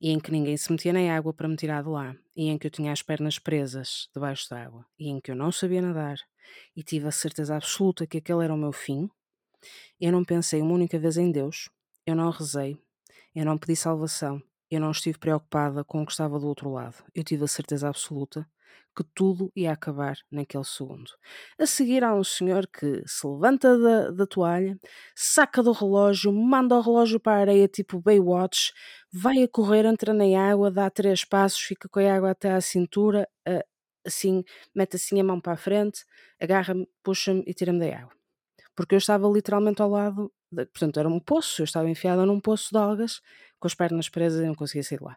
e em que ninguém se metia na água para me tirar de lá, e em que eu tinha as pernas presas debaixo da água, e em que eu não sabia nadar, e tive a certeza absoluta que aquele era o meu fim, eu não pensei uma única vez em Deus, eu não rezei, eu não pedi salvação, eu não estive preocupada com o que estava do outro lado. Eu tive a certeza absoluta que tudo ia acabar naquele segundo. A seguir há um senhor que se levanta da, da toalha, saca do relógio, manda o relógio para a areia tipo Baywatch, vai a correr, entra na água, dá três passos, fica com a água até à cintura, assim, mete assim a mão para a frente, agarra-me, puxa-me e tira-me da água. Porque eu estava literalmente ao lado, de, portanto era um poço, eu estava enfiada num poço de algas, com as pernas presas e não conseguia sair de lá.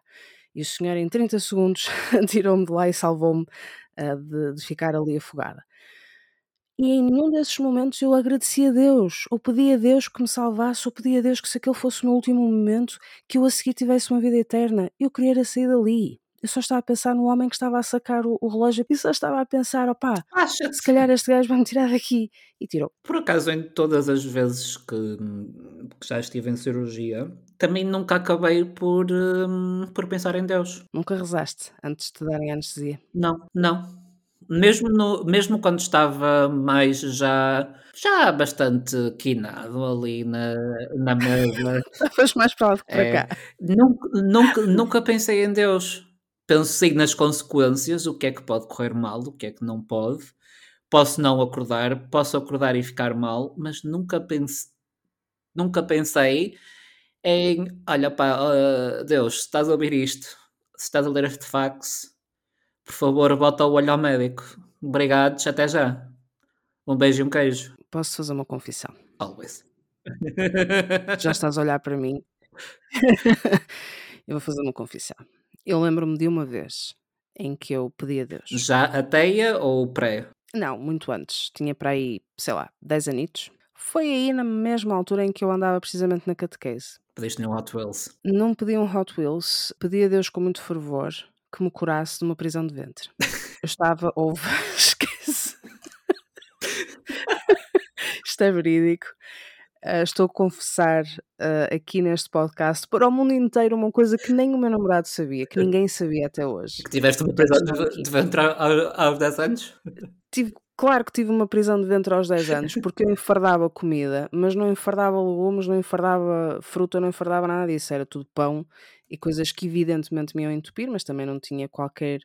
E o senhor, em 30 segundos, tirou-me de lá e salvou-me uh, de, de ficar ali afogada. E em nenhum desses momentos eu agradeci a Deus, ou pedi a Deus que me salvasse, ou pedi a Deus que se aquele fosse o meu último momento, que eu a seguir tivesse uma vida eterna. Eu queria era sair dali. Eu só estava a pensar no homem que estava a sacar o, o relógio e só estava a pensar, opá, se calhar este gajo vai me tirar daqui. E tirou. Por acaso, em todas as vezes que, que já estive em cirurgia, também nunca acabei por, hum, por pensar em Deus. Nunca rezaste antes de te darem anestesia? Não, não. Mesmo, no, mesmo quando estava mais já, já bastante quinado ali na, na mesa. Estavas mais para lá do que para é, cá. Nunca, nunca, nunca pensei em Deus pensei nas consequências, o que é que pode correr mal, o que é que não pode. Posso não acordar, posso acordar e ficar mal, mas nunca pense, nunca pensei em, olha pá, uh, Deus, se estás a ouvir isto, se estás a ler este fax, por favor, bota o olho ao médico. Obrigado, até já. Um beijo e um queijo. Posso fazer uma confissão? Always. Já estás a olhar para mim? Eu vou fazer uma confissão. Eu lembro-me de uma vez em que eu pedi a Deus. Já a teia ou pré? Não, muito antes. Tinha para aí, sei lá, 10 anitos. Foi aí na mesma altura em que eu andava precisamente na catequese. Pediste um Hot Wheels? Não pedi um Hot Wheels, pedi a Deus com muito fervor que me curasse de uma prisão de ventre. Eu estava, houve, esquece. Isto é verídico. Uh, estou a confessar uh, aqui neste podcast para o mundo inteiro uma coisa que nem o meu namorado sabia, que ninguém sabia até hoje. Que tiveste uma prisão de, de ventre aos 10 anos? Tive, claro que tive uma prisão de ventre aos 10 anos, porque eu enfardava comida, mas não enfardava legumes, não enfardava fruta, não enfardava nada disso, era tudo pão e coisas que evidentemente me iam entupir, mas também não tinha qualquer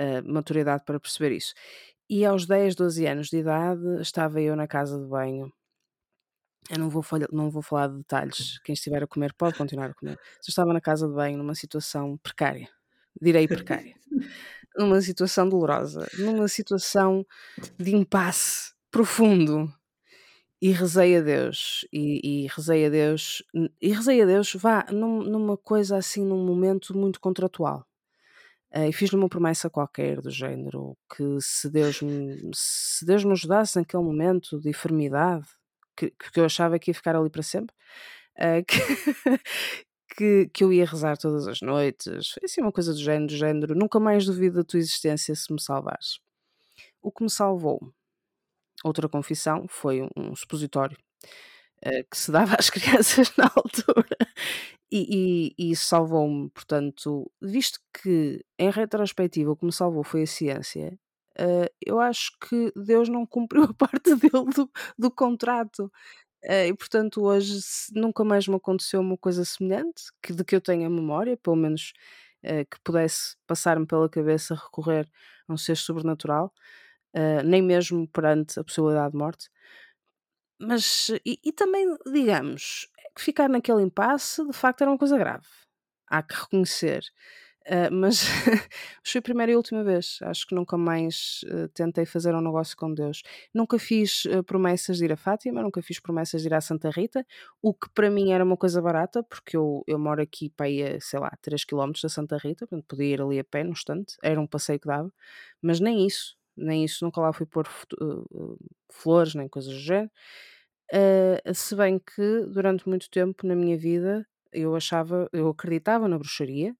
uh, maturidade para perceber isso. E aos 10, 12 anos de idade estava eu na casa de banho eu não vou, não vou falar de detalhes. Quem estiver a comer pode continuar a comer. Eu estava na casa de banho numa situação precária, direi precária, numa situação dolorosa, numa situação de impasse profundo. E rezei a Deus, e, e rezei a Deus, e rezei a Deus, vá, num, numa coisa assim, num momento muito contratual. Uh, e fiz-lhe uma promessa qualquer do género que se Deus me, se Deus me ajudasse naquele momento de enfermidade, que, que eu achava que ia ficar ali para sempre, uh, que, que, que, eu ia rezar todas as noites, assim uma coisa do género, do género, nunca mais duvido da tua existência se me salvares. O que me salvou, outra confissão, foi um, um supositório uh, que se dava às crianças na altura. E, e, e salvou-me, portanto, visto que em retrospectiva o que me salvou foi a ciência, Uh, eu acho que Deus não cumpriu a parte dele do, do contrato. Uh, e portanto, hoje nunca mais me aconteceu uma coisa semelhante, que, de que eu tenha memória, pelo menos uh, que pudesse passar-me pela cabeça recorrer a um ser sobrenatural, nem mesmo perante a possibilidade de morte. Mas, e, e também, digamos, que ficar naquele impasse de facto era uma coisa grave. Há que reconhecer. Uh, mas foi a primeira e última vez. Acho que nunca mais uh, tentei fazer um negócio com Deus. Nunca fiz uh, promessas de ir a Fátima, nunca fiz promessas de ir à Santa Rita, o que para mim era uma coisa barata, porque eu, eu moro aqui para ir, sei lá, 3 km da Santa Rita, portanto podia ir ali a pé no instante, era um passeio que dava, mas nem isso, nem isso, nunca lá fui pôr flores, nem coisas do género. se bem que durante muito tempo na minha vida eu achava, eu acreditava na bruxaria,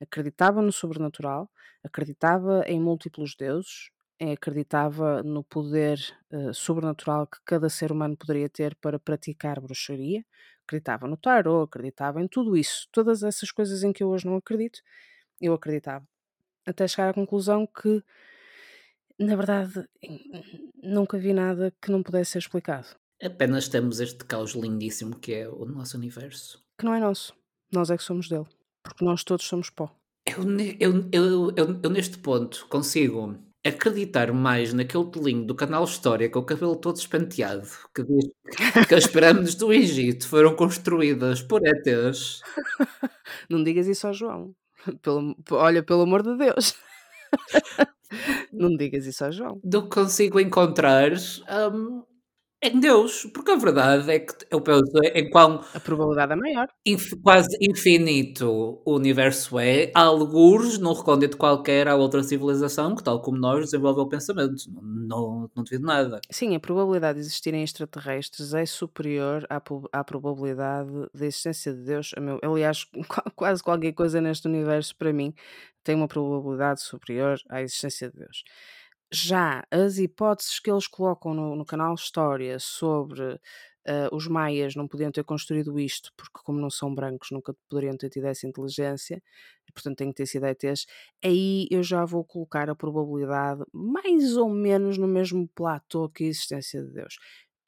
acreditava no sobrenatural, acreditava em múltiplos deuses, acreditava no poder uh, sobrenatural que cada ser humano poderia ter para praticar bruxaria, acreditava no tarot, acreditava em tudo isso, todas essas coisas em que eu hoje não acredito, eu acreditava. Até chegar à conclusão que, na verdade, nunca vi nada que não pudesse ser explicado. Apenas temos este caos lindíssimo que é o nosso universo. Que não é nosso. Nós é que somos dele. Porque nós todos somos pó. Eu, eu, eu, eu, eu neste ponto consigo acreditar mais naquele telinho do canal História com o cabelo todo espenteado que diz que as pirâmides do Egito foram construídas por ETs. Não digas isso ao João. Pelo, olha, pelo amor de Deus. Não digas isso ao João. Do que consigo encontrar um, em Deus, porque a verdade é que eu penso em qual a probabilidade é maior. Inf, quase infinito o universo é, há alguns, num recôndito qualquer, há outra civilização que, tal como nós, desenvolve o pensamento. Não, não, não devido nada. Sim, a probabilidade de existirem extraterrestres é superior à, à probabilidade da existência de Deus. Aliás, quase qualquer coisa neste universo, para mim, tem uma probabilidade superior à existência de Deus. Já as hipóteses que eles colocam no, no canal História sobre uh, os maias não podiam ter construído isto, porque como não são brancos nunca poderiam ter tido essa inteligência, e, portanto têm que ter sido ETs, aí eu já vou colocar a probabilidade mais ou menos no mesmo platô que a existência de Deus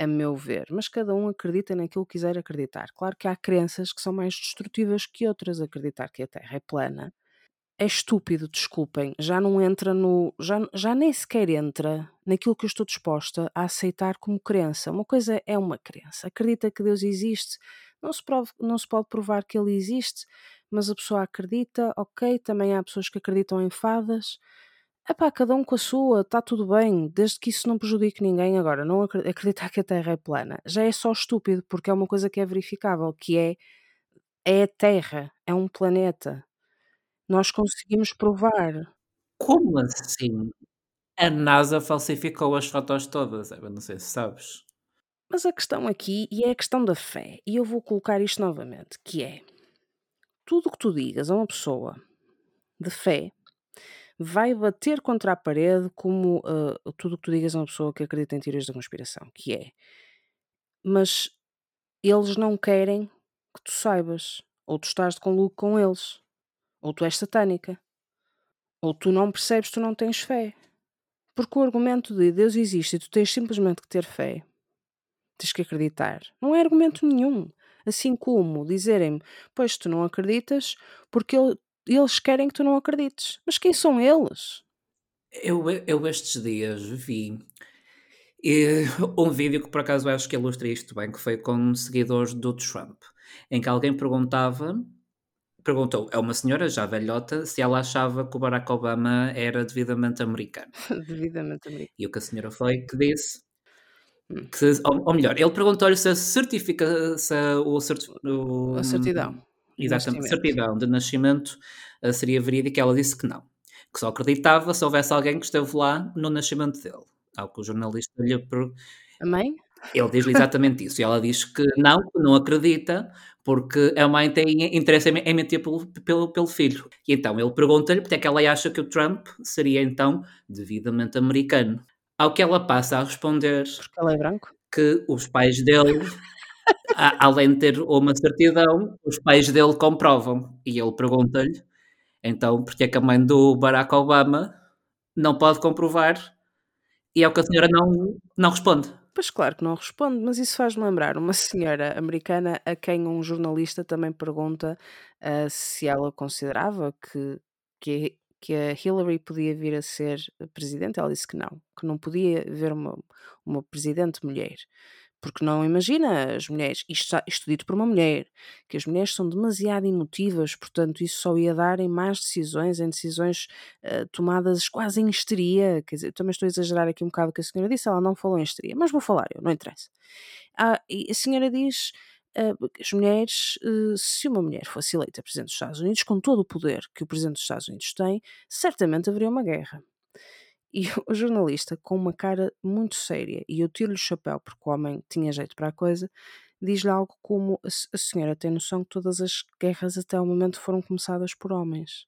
a meu ver, mas cada um acredita naquilo que quiser acreditar. Claro que há crenças que são mais destrutivas que outras. Acreditar que a Terra é plana é estúpido, desculpem, já não entra no. Já, já nem sequer entra naquilo que eu estou disposta a aceitar como crença. Uma coisa é uma crença, acredita que Deus existe, não se, prove, não se pode provar que Ele existe, mas a pessoa acredita, ok, também há pessoas que acreditam em fadas. Epá, cada um com a sua, está tudo bem, desde que isso não prejudique ninguém. Agora, não acreditar que a Terra é plana já é só estúpido, porque é uma coisa que é verificável, que é, é a Terra, é um planeta nós conseguimos provar. Como assim? A NASA falsificou as fotos todas, eu não sei se sabes. Mas a questão aqui, e é a questão da fé, e eu vou colocar isto novamente, que é tudo o que tu digas a uma pessoa de fé vai bater contra a parede como uh, tudo o que tu digas a uma pessoa que acredita em teorias da conspiração, que é mas eles não querem que tu saibas, ou tu estás de conluco com eles. Ou tu és satânica. Ou tu não percebes, tu não tens fé. Porque o argumento de Deus existe e tu tens simplesmente que ter fé, tens que acreditar, não é argumento nenhum. Assim como dizerem-me, pois tu não acreditas porque eles querem que tu não acredites. Mas quem são eles? Eu, eu estes dias vi e, um vídeo que por acaso acho que ilustra isto bem, que foi com seguidores do Trump, em que alguém perguntava perguntou a uma senhora já velhota se ela achava que o Barack Obama era devidamente americano. devidamente americano. E o que a senhora foi que disse hum. que, ou, ou melhor, ele perguntou-lhe se a certifica se o, certi, o a certidão. Exatamente, certidão de nascimento uh, seria verídica. Ela disse que não, que só acreditava se houvesse alguém que esteve lá no nascimento dele. Ao que o jornalista lhe perguntou. A mãe? Ele diz exatamente isso. E ela diz que não, que não acredita, porque a mãe tem interesse em mentir pelo, pelo, pelo filho. E então ele pergunta-lhe porque é que ela acha que o Trump seria então devidamente americano. Ao que ela passa a responder. Porque ele é branco? Que os pais dele, a, além de ter uma certidão, os pais dele comprovam. E ele pergunta-lhe então porque é que a mãe do Barack Obama não pode comprovar. E é o que a senhora não, não responde. Pois claro que não responde, mas isso faz-me lembrar uma senhora americana a quem um jornalista também pergunta uh, se ela considerava que, que, que a Hillary podia vir a ser presidente. Ela disse que não, que não podia haver uma, uma presidente mulher. Porque não imagina as mulheres, isto, isto dito por uma mulher, que as mulheres são demasiado emotivas, portanto isso só ia dar em más decisões, em decisões uh, tomadas quase em histeria. Quer dizer, também estou a exagerar aqui um bocado o que a senhora disse, ela não falou em histeria, mas vou falar eu, não interessa. Ah, a senhora diz uh, as mulheres, uh, se uma mulher fosse eleita Presidente dos Estados Unidos, com todo o poder que o Presidente dos Estados Unidos tem, certamente haveria uma guerra. E o jornalista, com uma cara muito séria, e eu tiro-lhe o chapéu porque o homem tinha jeito para a coisa, diz-lhe algo como: A senhora tem noção que todas as guerras até o momento foram começadas por homens.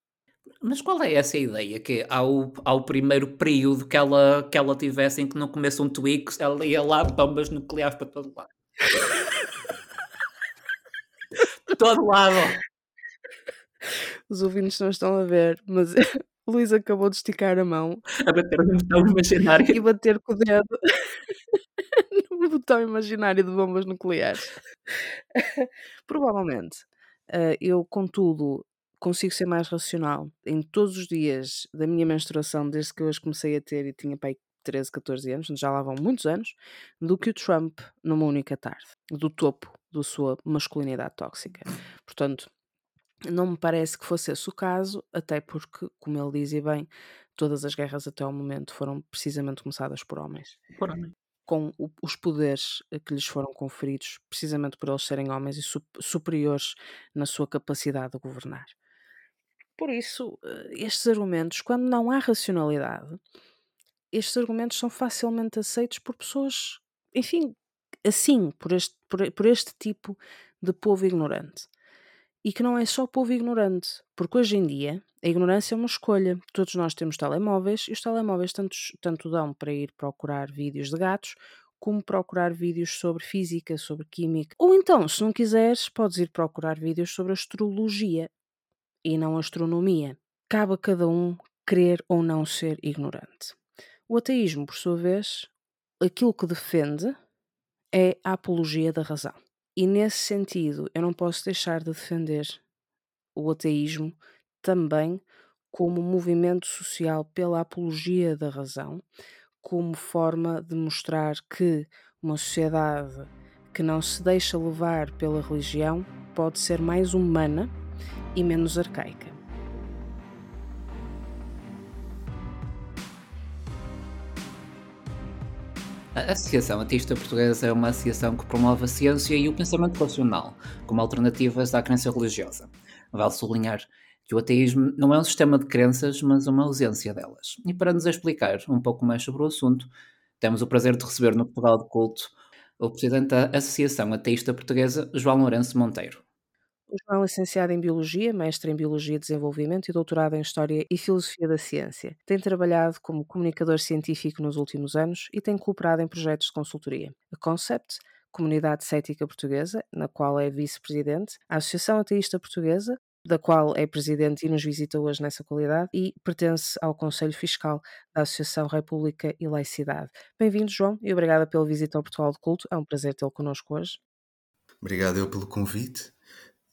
Mas qual é essa ideia? Que ao, ao primeiro período que ela, que ela tivesse em que não começam Twix, ela ia lá bombas nucleares para todo lado. todo lado. Os ouvintes não estão a ver, mas Luís acabou de esticar a mão. A bater no botão imaginário. E bater com o dedo no botão imaginário de bombas nucleares. Provavelmente. Uh, eu, contudo, consigo ser mais racional em todos os dias da minha menstruação, desde que eu as comecei a ter e tinha pai 13, 14 anos, já lá vão muitos anos, do que o Trump numa única tarde, do topo da sua masculinidade tóxica. Portanto, não me parece que fosse esse o caso, até porque, como ele dizia bem, todas as guerras até ao momento foram precisamente começadas por homens. Por homem. Com o, os poderes eh, que lhes foram conferidos, precisamente por eles serem homens e su superiores na sua capacidade de governar. Por isso, eh, estes argumentos, quando não há racionalidade, estes argumentos são facilmente aceitos por pessoas, enfim, assim, por este, por, por este tipo de povo ignorante. E que não é só povo ignorante, porque hoje em dia a ignorância é uma escolha. Todos nós temos telemóveis e os telemóveis tanto, tanto dão para ir procurar vídeos de gatos, como procurar vídeos sobre física, sobre química. Ou então, se não quiseres, podes ir procurar vídeos sobre astrologia e não astronomia. Cabe a cada um querer ou não ser ignorante. O ateísmo, por sua vez, aquilo que defende é a apologia da razão. E nesse sentido, eu não posso deixar de defender o ateísmo também como movimento social pela apologia da razão, como forma de mostrar que uma sociedade que não se deixa levar pela religião pode ser mais humana e menos arcaica. A Associação Ateísta Portuguesa é uma associação que promove a ciência e o pensamento racional como alternativas à crença religiosa. Vale sublinhar que o ateísmo não é um sistema de crenças, mas uma ausência delas. E para nos explicar um pouco mais sobre o assunto, temos o prazer de receber no Portugal de Culto o presidente da Associação Ateísta Portuguesa, João Lourenço Monteiro. O João é licenciado em Biologia, mestre em Biologia de Desenvolvimento e doutorado em História e Filosofia da Ciência. Tem trabalhado como comunicador científico nos últimos anos e tem cooperado em projetos de consultoria. A Concept, Comunidade Cética Portuguesa, na qual é vice-presidente, a Associação Ateísta Portuguesa, da qual é presidente e nos visita hoje nessa qualidade, e pertence ao Conselho Fiscal da Associação República e Laicidade. Bem-vindo, João, e obrigada pela visita ao Portugal de Culto. É um prazer tê-lo connosco hoje. Obrigado eu pelo convite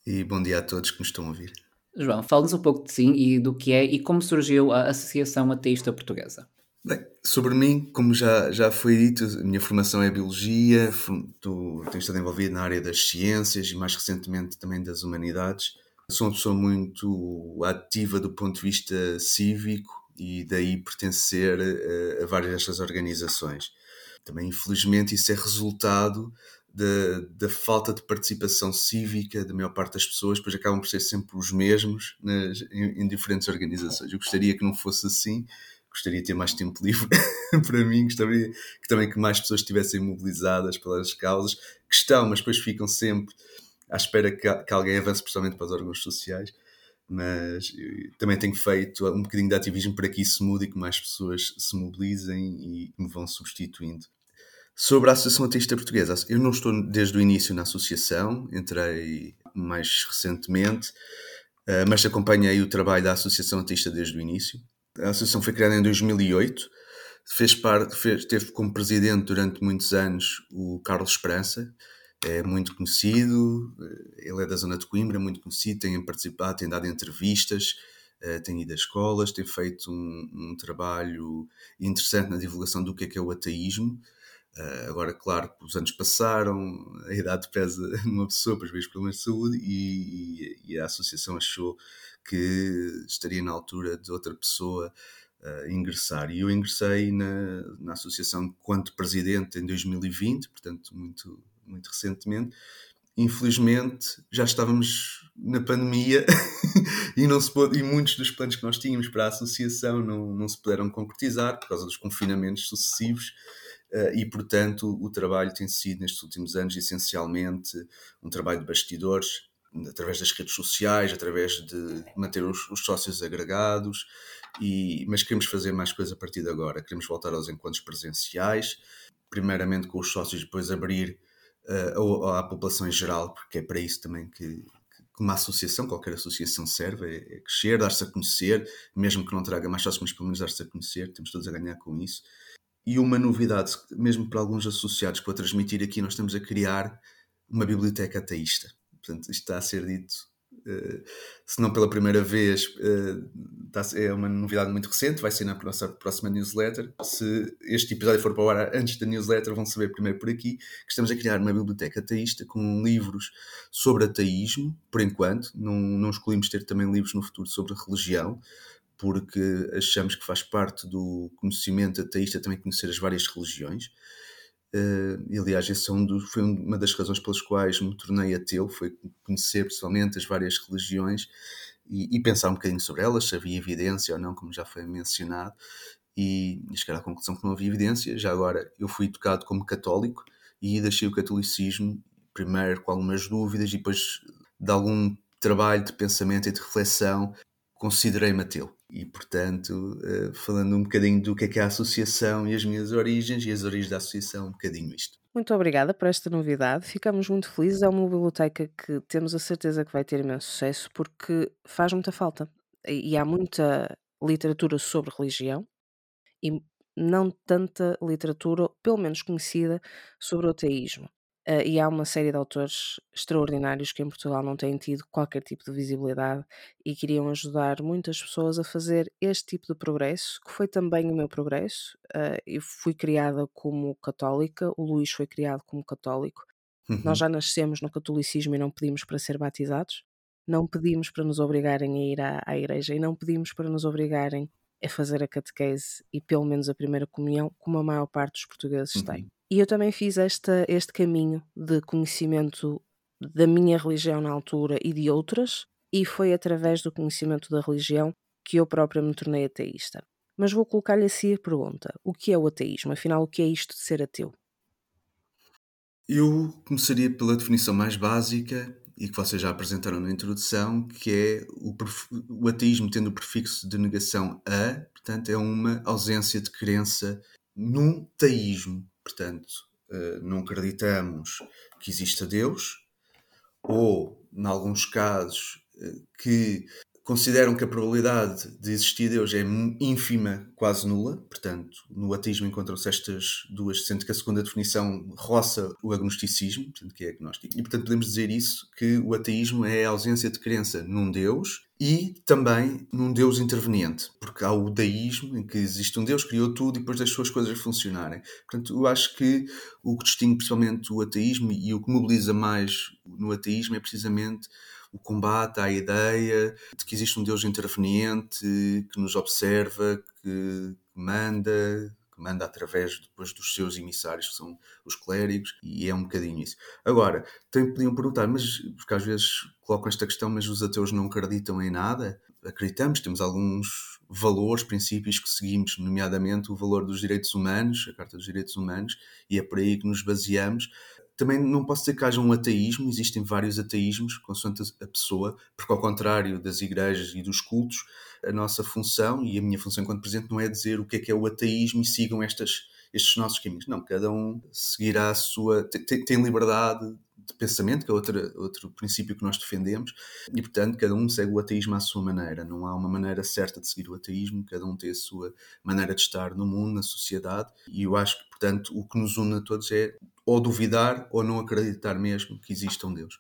e bom dia a todos que me estão a ouvir. João, fala-nos um pouco de si e do que é e como surgiu a Associação Ateísta Portuguesa. Bem, sobre mim, como já, já foi dito, a minha formação é Biologia, tenho estado envolvido na área das ciências e mais recentemente também das humanidades. Sou uma pessoa muito ativa do ponto de vista cívico e daí pertencer a, a várias destas organizações. Também, infelizmente, isso é resultado da, falta de participação cívica da maior parte das pessoas, pois acabam por ser sempre os mesmos nas, em, em, diferentes organizações. Eu gostaria que não fosse assim, gostaria de ter mais tempo livre para mim, gostaria que também que mais pessoas estivessem mobilizadas pelas causas que estão, mas depois ficam sempre à espera que, que alguém avance, principalmente para os órgãos sociais. Mas também tenho feito um bocadinho de ativismo para que isso mude e que mais pessoas se mobilizem e me vão substituindo. Sobre a Associação Ateísta Portuguesa, eu não estou desde o início na associação, entrei mais recentemente, eh, mas acompanhei o trabalho da Associação Ateísta desde o início. A associação foi criada em 2008, fez parte, fez, teve como presidente durante muitos anos o Carlos Esperança, é muito conhecido, eh, ele é da zona de Coimbra, muito conhecido, tem participado, tem dado entrevistas, eh, tem ido a escolas, tem feito um, um trabalho interessante na divulgação do que é que é o ateísmo, agora, claro, os anos passaram, a idade pesa numa pessoa para os problemas de saúde e, e, a associação achou que estaria na altura de outra pessoa uh, ingressar. E eu ingressei na, na associação enquanto presidente em 2020, portanto, muito, muito recentemente. Infelizmente, já estávamos na pandemia e, não se pôde, e muitos dos planos que nós tínhamos para a associação não, não se puderam concretizar por causa dos confinamentos sucessivos e, portanto, o trabalho tem sido, nestes últimos anos, essencialmente um trabalho de bastidores, através das redes sociais, através de manter os, os sócios agregados, e, mas queremos fazer mais coisa a partir de agora. Queremos voltar aos encontros presenciais, primeiramente com os sócios, depois abrir uh, à população em geral, porque é para isso também que, que uma associação, qualquer associação serve, é, é crescer, dar-se a conhecer, mesmo que não traga mais sócios, mas pelo menos dar-se a conhecer, temos todos a ganhar com isso. E uma novidade, mesmo para alguns associados vou transmitir aqui, nós estamos a criar uma biblioteca ateísta. Portanto, isto está a ser dito eh, se não pela primeira vez, uh, é uma novidade muito recente, vai ser na nossa próxima newsletter. Se este episódio for para o ar antes da newsletter, vão saber primeiro por aqui que estamos a criar uma biblioteca ateísta com livros sobre ateísmo, por enquanto. Não, não escolhemos ter também livros no futuro sobre religião, porque achamos que faz parte do conhecimento ateísta também conhecer as várias religiões. Uh, e, aliás, esse é foi uma das razões pelas quais me tornei ateu, foi conhecer pessoalmente as várias religiões e, e, pensar um bocadinho sobre elas, se havia evidência ou não, como já foi mencionado, e chegar à conclusão que não havia evidência. Já agora, eu fui educado como católico e deixei o catolicismo, primeiro com algumas dúvidas e depois de algum trabalho de pensamento e de reflexão, considerei-me ateu. E, portanto, uh, falando um bocadinho do que é que é a associação e as minhas origens, e as origens da associação, um bocadinho isto. Muito obrigada por esta novidade. Ficamos muito felizes. É uma biblioteca que temos a certeza que vai ter imenso sucesso porque faz muita falta. E, há muita literatura sobre religião e não tanta literatura, pelo menos conhecida, sobre o ateísmo. Uh, e há uma série de autores extraordinários que em Portugal não têm tido qualquer tipo de visibilidade e queriam ajudar muitas pessoas a fazer este tipo de progresso, que foi também o meu progresso. Uh, eu fui criada como católica, o Luís foi criado como católico. Uhum. Nós já nascemos no catolicismo e não pedimos para ser batizados, não pedimos para nos obrigarem a ir à, à igreja e não pedimos para nos obrigarem a fazer a catequese e pelo menos a primeira comunhão, como a maior parte dos portugueses uhum. tem. E eu também fiz esta, este caminho de conhecimento da minha religião na altura e de outras, e foi através do conhecimento da religião que eu própria me tornei ateísta. Mas vou colocar-lhe assim a pergunta: o que é o ateísmo? Afinal, o que é isto de ser ateu? Eu começaria pela definição mais básica e que vocês já apresentaram na introdução, que é o, o ateísmo tendo o prefixo de negação a, portanto, é uma ausência de crença num teísmo, Portanto, uh, não acreditamos que exista Deus, ou, em alguns casos, uh, que consideram que a probabilidade de existir Deus é ínfima, quase nula. Portanto, no ateísmo encontram-se estas duas, sendo que a segunda definição roça o agnosticismo, portanto, que é agnóstico. E, portanto, podemos dizer isso, que o ateísmo é a ausência de crença num Deus e também num Deus interveniente, porque há o deísmo, em que existe um Deus criou tudo e depois deixou as coisas funcionarem. Portanto, eu acho que o que distingue principalmente o ateísmo e o que mobiliza mais no ateísmo é precisamente o combate à ideia de que existe um Deus interveniente que nos observa, que manda, que manda através depois dos seus emissários, que são os clérigos, e é um bocadinho isso. Agora, também podiam perguntar, mas porque às vezes colocam esta questão, mas os ateus não acreditam em nada? Acreditamos, temos alguns valores, princípios que seguimos, nomeadamente o valor dos direitos humanos, a Carta dos Direitos Humanos, e é por aí que nos baseamos também não posso dizer que haja um ateísmo, existem vários ateísmos, consoante a pessoa, porque ao contrário das igrejas e dos cultos, a nossa função e a minha função enquanto presidente não é dizer o que é que é o ateísmo e sigam estas, estes nossos caminhos. Não, cada um seguirá a sua. tem, tem liberdade de pensamento, que é outro, outro princípio que nós defendemos, e portanto cada um segue o ateísmo à sua maneira. Não há uma maneira certa de seguir o ateísmo, cada um tem a sua maneira de estar no mundo, na sociedade, e eu acho que, portanto, o que nos une a todos é ou duvidar ou não acreditar mesmo que exista um Deus.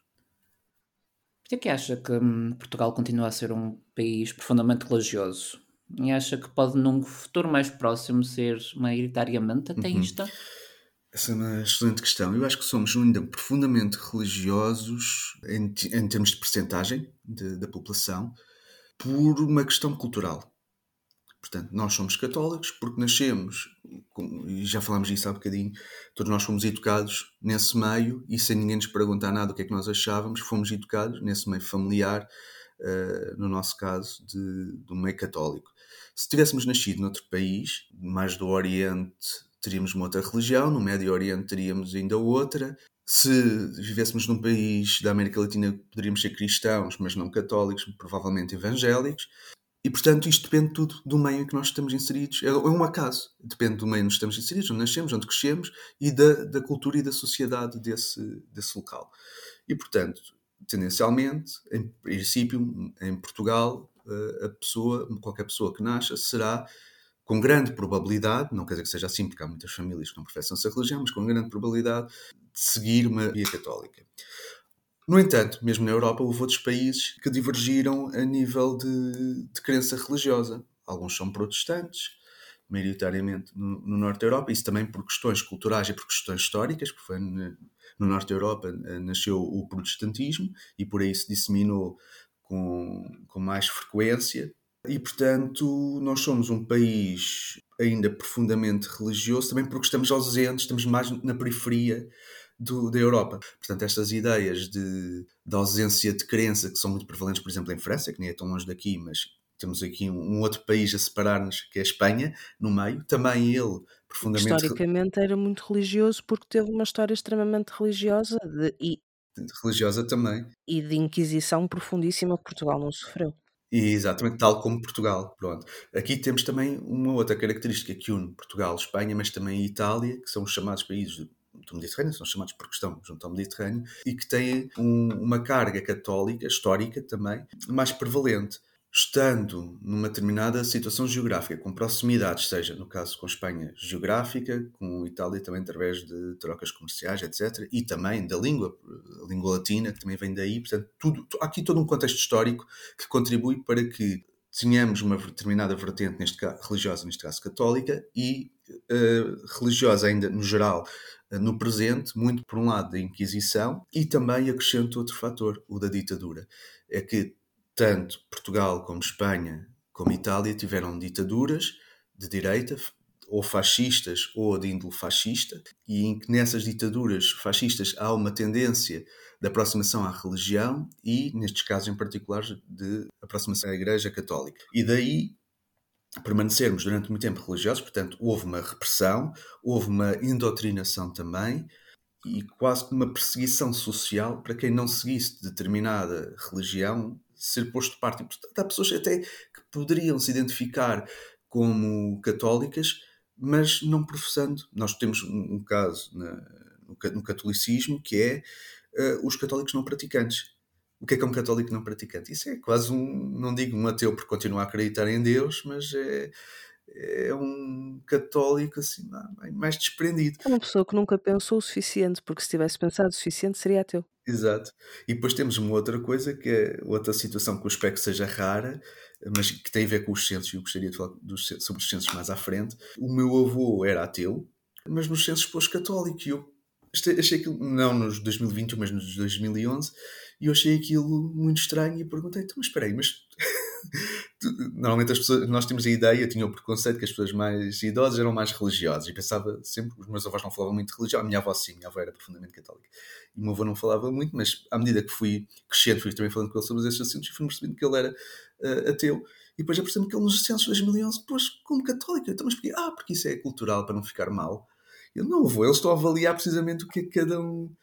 Por que acha que hum, Portugal continua a ser um país profundamente religioso? E acha que pode, num futuro mais próximo, ser maioritariamente ateísta? Uhum. Essa é uma excelente questão. Eu acho que somos ainda profundamente religiosos em, em termos de percentagem da população por uma questão cultural. Portanto, nós somos católicos porque nascemos, e já falámos disso há bocadinho, todos nós fomos educados nesse meio e sem ninguém nos perguntar nada o que é que nós achávamos, fomos educados nesse meio familiar, uh, no nosso caso, de, um meio católico. Se tivéssemos nascido noutro país, mais do Oriente, teríamos uma outra religião, no Médio Oriente teríamos ainda outra. Se vivêssemos num país da América Latina, poderíamos ser cristãos, mas não católicos, provavelmente evangélicos. E, portanto, isto depende tudo do meio em que nós estamos inseridos. É, é um acaso. Depende do meio onde estamos inseridos, onde nascemos, onde crescemos e da, da cultura e da sociedade desse, desse local. E, portanto, tendencialmente, em princípio, em Portugal, eh, a pessoa, qualquer pessoa que nasça, será com grande probabilidade, não quer dizer que seja assim, porque há muitas famílias que não professam essa religião, mas com grande probabilidade de seguir uma via católica. No entanto, mesmo na Europa, houve outros países que divergiram a nível de, de crença religiosa. Alguns são protestantes, maioritariamente no, no, norte da Europa, isso também por questões culturais e por questões históricas, porque foi no, no norte da Europa eh, nasceu o protestantismo e por aí se disseminou com, com mais frequência. E, portanto, nós somos um país ainda profundamente religioso, também porque estamos ausentes, estamos mais na periferia do, da Europa. Portanto, estas ideias de, de ausência de crença, que são muito prevalentes, por exemplo, em França, que nem é tão longe daqui, mas temos aqui um, um outro país a separar-nos, que é a Espanha, no meio, também ele profundamente... Historicamente era muito religioso porque teve uma história extremamente religiosa de, e... Religiosa também. E de inquisição profundíssima que Portugal não sofreu. E exatamente, tal como Portugal. Pronto. Aqui temos também uma outra característica que une Portugal, Espanha, mas também Itália, que são os chamados países do Mediterrâneo, são chamados por questão junto ao Mediterrâneo, e que têm um, uma carga católica, histórica também, mais prevalente. Estando numa determinada situação geográfica, com proximidades, seja no caso com Espanha geográfica, com Itália também através de trocas comerciais, etc., e também da língua, a língua latina, que também vem daí, portanto, tudo, há aqui todo um contexto histórico que contribui para que tenhamos uma determinada vertente, neste caso, religiosa, neste caso católica, e religiosa ainda no geral, no presente, muito por um lado da Inquisição e também acrescento outro fator, o da ditadura. É que tanto Portugal como Espanha como Itália tiveram ditaduras de direita, ou fascistas ou de índole fascista, e em que nessas ditaduras fascistas há uma tendência de aproximação à religião e, nestes casos em particular, de aproximação à Igreja Católica. E daí permanecermos durante muito tempo religiosos, portanto, houve uma repressão, houve uma indoutrinação também e quase uma perseguição social para quem não seguisse determinada religião ser posto de parte. Portanto, há pessoas até que poderiam se identificar como católicas, mas não professando. Nós temos um, caso na, no, catolicismo que é uh, os católicos não praticantes o que é que é um católico não praticante? Isso é quase um, não digo um ateu por continuar a acreditar em Deus, mas é, é um católico assim mais desprendido. É uma pessoa que nunca pensou o suficiente, porque se tivesse pensado o suficiente seria ateu. Exato. E depois temos uma outra coisa, que é outra situação que eu espero que seja rara, mas que tem a ver com os censos, e eu gostaria de falar dos, sobre os censos mais à frente. O meu avô era ateu, mas nos censos pôs católico, e eu achei que, não nos 2021, mas nos 2011, e eu achei aquilo muito estranho e perguntei, então, mas espera aí, mas normalmente as pessoas, nós temos a ideia, tinha o preconceito que as pessoas mais idosas eram mais religiosas e pensava sempre, os meus avós não falavam muito de religião, a minha avó sim, a minha avó era profundamente católica e o meu avô não falava muito, mas à medida que fui crescendo, fui também falando com ele sobre esses assuntos e fui percebendo que ele era uh, ateu e depois apercebi-me que ele nos censos de 2011, depois como católico, então mas porquê? Ah, porque isso é cultural para não ficar mal. Eu não vou, eles estão a avaliar precisamente o que é que cada um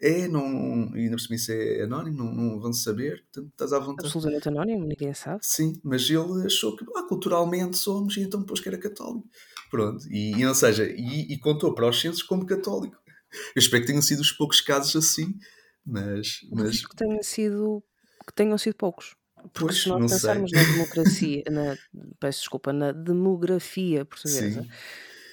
é, não, e ainda por cima isso é anónimo, não, não vão saber, portanto estás à vontade. Absolutamente anónimo, ninguém sabe. Sim, mas ele achou que ah, culturalmente somos e então depois que era católico. Pronto, e, e ou seja, e, e, contou para os centros como católico. Eu espero que tenham sido os poucos casos assim, mas. mas... Que tenham sido, que tenham sido poucos. Porque pois, se nós pensarmos sei. na democracia, na, peço desculpa, na demografia portuguesa, Sim.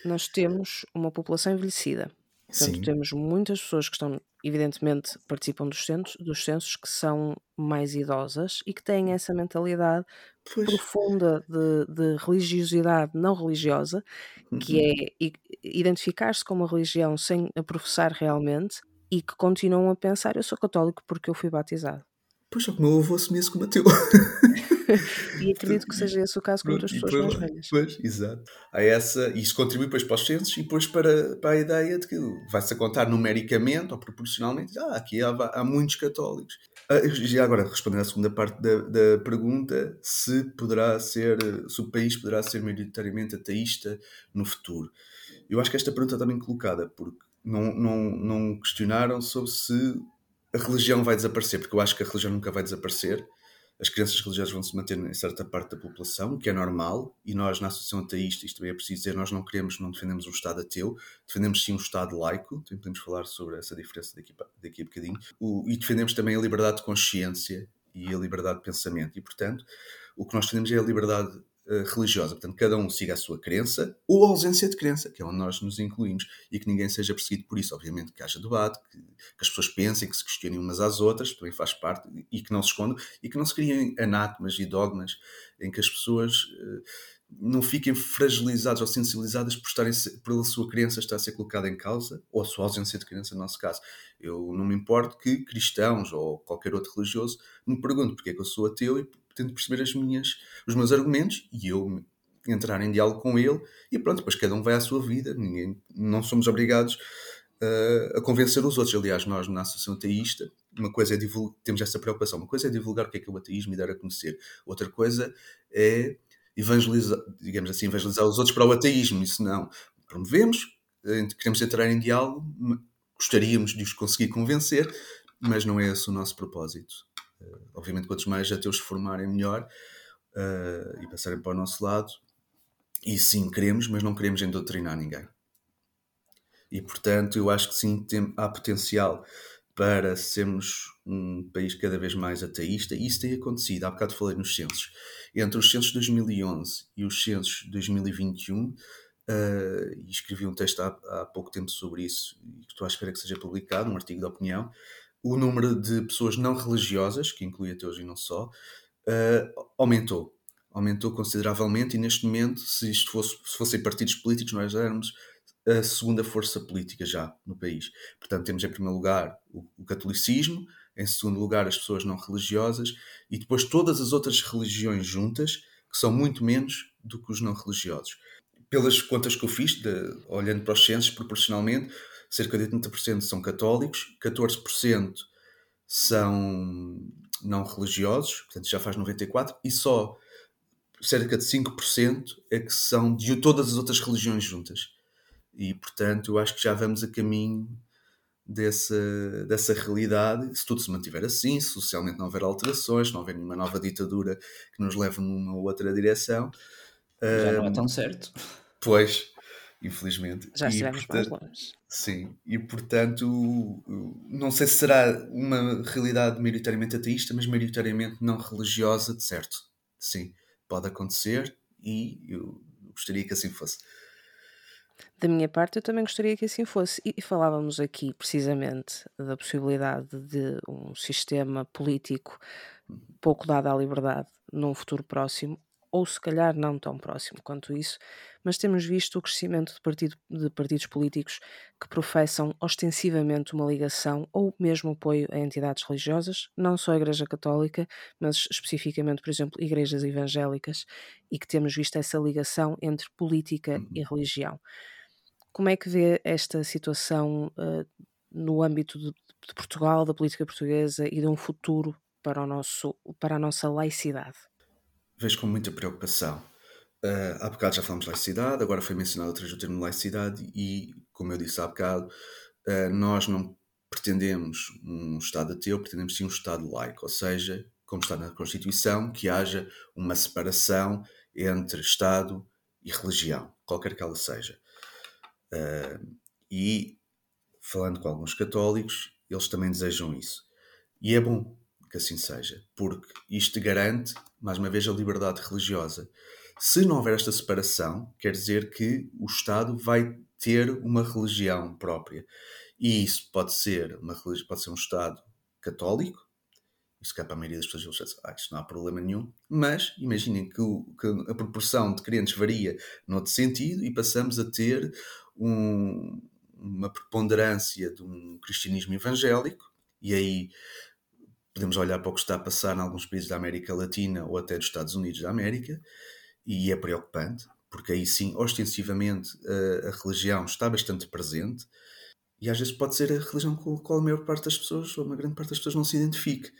nós temos uma população envelhecida. Portanto, Sim. temos muitas pessoas que estão evidentemente participam dos censos, dos censos que são mais idosas e que têm essa mentalidade pois. profunda de, de, religiosidade não religiosa, uhum. que é identificar-se com uma religião sem a professar realmente e que continuam a pensar: eu sou católico porque eu fui batizado. Pois, só que o meu avô assumia-se como ateu. e acredito que seja esse o caso com outras pessoas mais velhas. Pois, exato. Há essa, e isso contribui depois para os censos e depois para, para a ideia de que vai-se a contar numericamente ou proporcionalmente. Ah, aqui há, há muitos católicos. Ah, já agora, respondendo à segunda parte da, da pergunta, se poderá ser, se o país poderá ser maioritariamente ateísta no futuro. Eu acho que esta pergunta está bem colocada, porque não, não, não questionaram sobre se a religião vai desaparecer, porque eu acho que a religião nunca vai desaparecer. As crenças religiosas vão se manter em certa parte da população, o que é normal, e nós, na Associação Ateísta, isto também é preciso dizer, nós não queremos, não defendemos um Estado ateu, defendemos sim um Estado laico, também podemos falar sobre essa diferença daqui, daqui a bocadinho, o, e defendemos também a liberdade de consciência e a liberdade de pensamento, e portanto, o que nós defendemos é a liberdade religiosa. Portanto, cada um siga a sua crença ou a ausência de crença, que é onde nós nos incluímos, e que ninguém seja perseguido por isso. Obviamente que haja debate, que, que as pessoas pensem, que se questionem umas às outras, também faz parte, e que não se escondam, e que não se criem anátemas e dogmas em que as pessoas uh, não fiquem fragilizadas ou sensibilizadas por estarem, pela sua crença estar a ser colocada em causa, ou a sua ausência de crença, no nosso caso. Eu não me importo que cristãos ou qualquer outro religioso me perguntem porque é que eu sou ateu e tento perceber as minhas, os meus argumentos e eu entrar em diálogo com ele e pronto, depois cada um vai à sua vida, ninguém, não somos obrigados uh, a convencer os outros. Aliás, nós na Associação Ateísta, uma coisa é divulgar, temos essa preocupação, uma coisa é divulgar o que é que é o ateísmo e dar a conhecer, outra coisa é evangelizar, digamos assim, evangelizar os outros para o ateísmo, isso não. Promovemos, eh, queremos entrar em diálogo, gostaríamos de os conseguir convencer, mas não é esse o nosso propósito. Uh, obviamente, quantos mais ateus se formarem, melhor uh, e passarem para o nosso lado. E sim, queremos, mas não queremos endoctrinar ninguém. E portanto, eu acho que sim, tem, há potencial para sermos um país cada vez mais ateísta, e isso tem acontecido. Há bocado falei nos censos. Entre os censos de 2011 e os censos de 2021, uh, e escrevi um texto há, há pouco tempo sobre isso, e estou à espera que seja publicado, um artigo de opinião, o número de pessoas não religiosas, que inclui ateus e não só, uh, aumentou. Aumentou consideravelmente e neste momento, se isto fosse, se fossem partidos políticos, nós éramos a segunda força política já no país. Portanto, temos em primeiro lugar o, o catolicismo, em segundo lugar as pessoas não religiosas e depois todas as outras religiões juntas, que são muito menos do que os não religiosos. Pelas contas que eu fiz, de, olhando para os censos proporcionalmente, cerca de 80% são católicos, 14% são não religiosos, portanto já faz 94%, e só cerca de 5% é que são de todas as outras religiões juntas. E portanto eu acho que já vamos a caminho dessa, dessa realidade, se tudo se mantiver assim, se socialmente não houver alterações, não houver nenhuma nova ditadura que nos leve numa outra direção. Já não é tão certo. Pois, infelizmente. Já estivemos mais longe. Sim, e portanto, não sei se será uma realidade maioritariamente ateísta, mas maioritariamente não religiosa, de certo. Sim, pode acontecer e eu gostaria que assim fosse. Da minha parte, eu também gostaria que assim fosse. E falávamos aqui precisamente da possibilidade de um sistema político pouco dado à liberdade num futuro próximo, ou se calhar não tão próximo quanto isso, mas temos visto o crescimento de, partido, de partidos políticos que professam ostensivamente uma ligação ou mesmo apoio a entidades religiosas, não só a Igreja Católica, mas especificamente, por exemplo, igrejas evangélicas, e que temos visto essa ligação entre política uhum. e religião. Como é que vê esta situação uh, no âmbito de, de Portugal, da política portuguesa e de um futuro para, o nosso, para a nossa laicidade? Vejo com muita preocupação. Uh, há bocado já falamos de laicidade, agora foi mencionado outra vez o termo laicidade, e como eu disse há bocado, uh, nós não pretendemos um Estado ateu, pretendemos sim um Estado laico, ou seja, como está na Constituição, que haja uma separação entre Estado e religião, qualquer que ela seja. Uh, e, falando com alguns católicos, eles também desejam isso. E é bom, que assim seja, porque isto garante, mais uma vez, a liberdade religiosa. Se não houver esta separação, quer dizer que o Estado vai ter uma religião própria. E isso pode ser, uma, pode ser um Estado católico, isso é para a maioria das pessoas eles ah, não há problema nenhum, mas imaginem que, o, que, a proporção de crentes varia noutro sentido e passamos a ter um, uma preponderância de um cristianismo evangélico, e aí podemos olhar para o que está a passar em alguns países da América Latina ou até dos Estados Unidos da América, e é preocupante, porque aí sim, ostensivamente, a, a religião está bastante presente, e às vezes pode ser a religião com a qual a maior parte das pessoas, ou uma grande parte das pessoas, não se identifique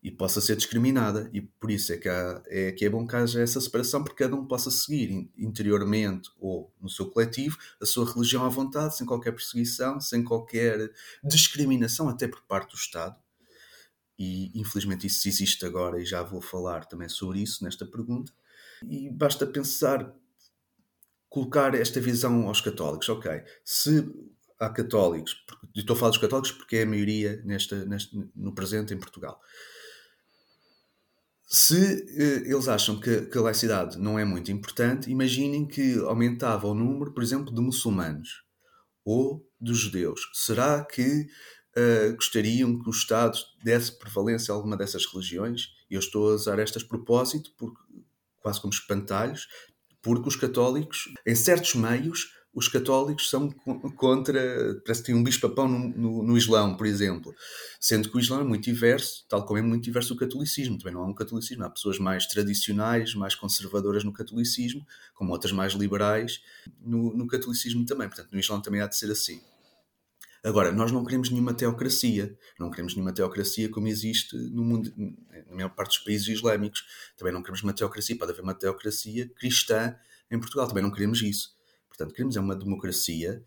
e possa ser discriminada. E por isso é que, há, é que é bom que haja essa separação, porque cada um possa seguir interiormente ou no seu coletivo a sua religião à vontade, sem qualquer perseguição, sem qualquer discriminação, até por parte do Estado. E infelizmente isso existe agora, e já vou falar também sobre isso nesta pergunta. E basta pensar, colocar esta visão aos católicos. Ok, se há católicos, estou a falar dos católicos porque é a maioria nesta, neste, no presente em Portugal se uh, eles acham que, que, a laicidade não é muito importante, imaginem que aumentava o número, por exemplo, de muçulmanos ou dos judeus. Será que uh, gostariam que o Estado desse prevalência a alguma dessas religiões? Eu estou a usar estas propósito, porque, quase como espantalhos, porque os católicos, em certos meios, os católicos são contra, parece que tem um bicho-papão no, no, no, Islão, por exemplo. Sendo que o Islão é muito diverso, tal como é muito diverso o catolicismo. Também não há um catolicismo, há pessoas mais tradicionais, mais conservadoras no catolicismo, como outras mais liberais no, no catolicismo também. Portanto, no Islão também há de ser assim. Agora, nós não queremos nenhuma teocracia. Não queremos nenhuma teocracia como existe no mundo, na maior parte dos países islâmicos. Também não queremos uma teocracia. Pode haver uma teocracia cristã em Portugal. Também não queremos isso. Portanto, queremos é uma democracia,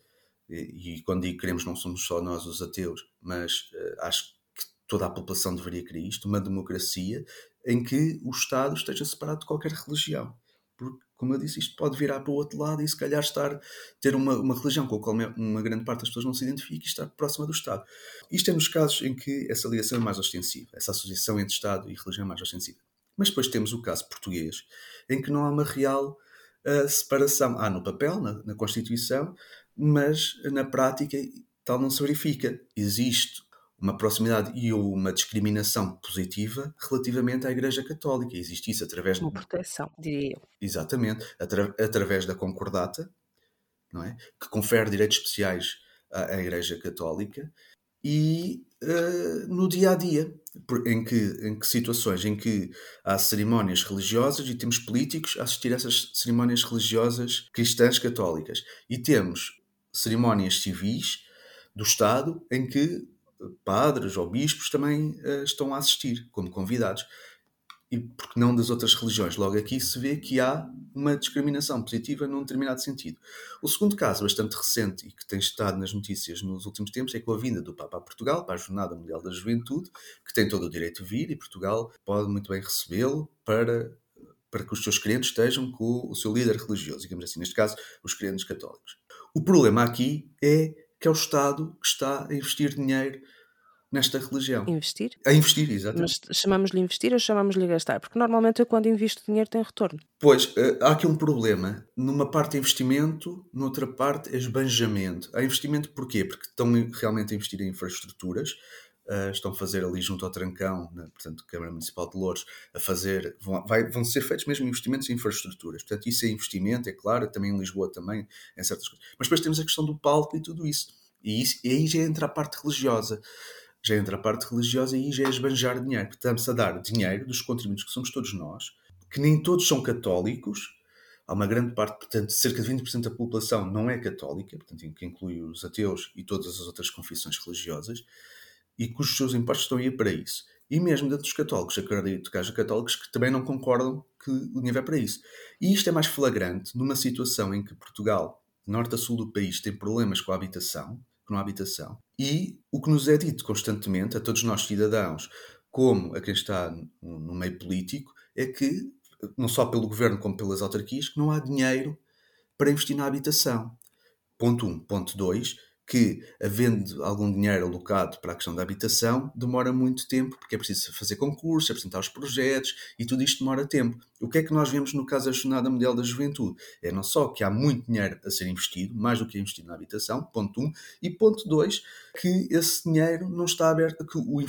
e, e quando digo queremos, não somos só nós os ateus, mas uh, acho que toda a população deveria querer isto, uma democracia em que o Estado esteja separado de qualquer religião. Porque, como eu disse, isto pode virar para o outro lado e se calhar estar, ter uma, uma religião com a qual uma grande parte das pessoas não se identifica e estar próxima do Estado. Isto é nos casos em que essa ligação é mais ostensiva, essa associação entre Estado e religião é mais ostensiva. Mas depois temos o caso português, em que não há uma real a separação. Há no papel, na, na Constituição, mas na prática tal não se verifica. Existe uma proximidade e uma discriminação positiva relativamente à Igreja Católica. Existe isso através uma proteção, diria eu. Exatamente, atra através da concordata, não é? Que confere direitos especiais à, à Igreja Católica e uh, no dia a dia, em que, em que situações em que há cerimónias religiosas e temos políticos a assistir a essas cerimónias religiosas cristãs católicas e temos cerimónias civis do Estado em que padres ou bispos também uh, estão a assistir como convidados e porque não das outras religiões. Logo aqui se vê que há uma discriminação positiva num determinado sentido. O segundo caso, bastante recente e que tem estado nas notícias nos últimos tempos, é com a vinda do Papa a Portugal para a Jornada Mundial da Juventude, que tem todo o direito de vir e Portugal pode muito bem recebê-lo para, para que os seus crentes estejam com o seu líder religioso, digamos assim, neste caso, os crentes católicos. O problema aqui é que é o Estado que está a investir dinheiro nesta religião. Investir? A investir, exatamente. Mas chamamos-lhe investir ou chamamos-lhe gastar? Porque normalmente eu quando invisto dinheiro tem retorno. Pois, eh, há aqui um problema. Numa parte é investimento, noutra parte é esbanjamento. Há investimento porquê? Porque estão realmente a investir em infraestruturas, Uh, estão a fazer ali junto ao Trancão, né, portanto, Câmara Municipal de Louros, a fazer, vão, vai, vão ser feitos mesmo investimentos em infraestruturas. Portanto, isso é investimento, é claro, também em Lisboa também, em certas coisas. Mas depois temos a questão do palco e tudo isso. E, isso, e aí já entra a parte religiosa já entra a parte religiosa e já é esbanjar dinheiro. Estamos a dar dinheiro dos contribuintes que somos todos nós, que nem todos são católicos. Há uma grande parte, portanto, cerca de 20% da população não é católica, portanto, que inclui os ateus e todas as outras confissões religiosas, e cujos seus impostos estão a ir para isso. E mesmo dentro dos católicos, acredito que haja católicos que também não concordam que o dinheiro vai para isso. E isto é mais flagrante numa situação em que Portugal, norte a sul do país, tem problemas com a habitação, não há habitação. E o que nos é dito constantemente, a todos nós cidadãos, como a quem está no meio político, é que, não só pelo governo como pelas autarquias, que não há dinheiro para investir na habitação. Ponto 1. Um. Ponto 2 que, havendo algum dinheiro alocado para a questão da habitação, demora muito tempo, porque é preciso fazer concursos, apresentar os projetos e tudo isto demora tempo. O que é que nós vemos no caso da Jornada Mundial da Juventude? É não só que há muito dinheiro a ser investido, mais do que é investido na habitação, ponto 1, um, e ponto 2, que esse dinheiro não está aberto, que o,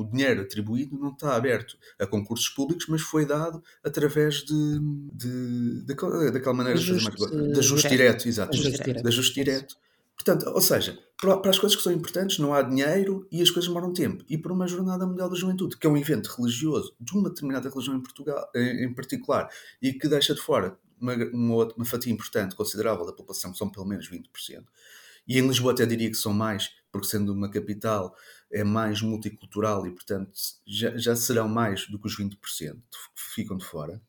o, dinheiro atribuído não está aberto a concursos públicos, mas foi dado através de, de, de daquela maneira de ajuste, de ajuste direto, exato, ajuste direto. Portanto, ou seja, para as coisas que são importantes não há dinheiro e as coisas demoram tempo. E para uma Jornada Mundial da Juventude, que é um evento religioso de uma determinada religião em, Portugal, em particular e que deixa de fora uma, uma, uma fatia importante, considerável da população, que são pelo menos 20%, e em Lisboa até diria que são mais, porque sendo uma capital é mais multicultural e, portanto, já, já serão mais do que os 20% que ficam de fora.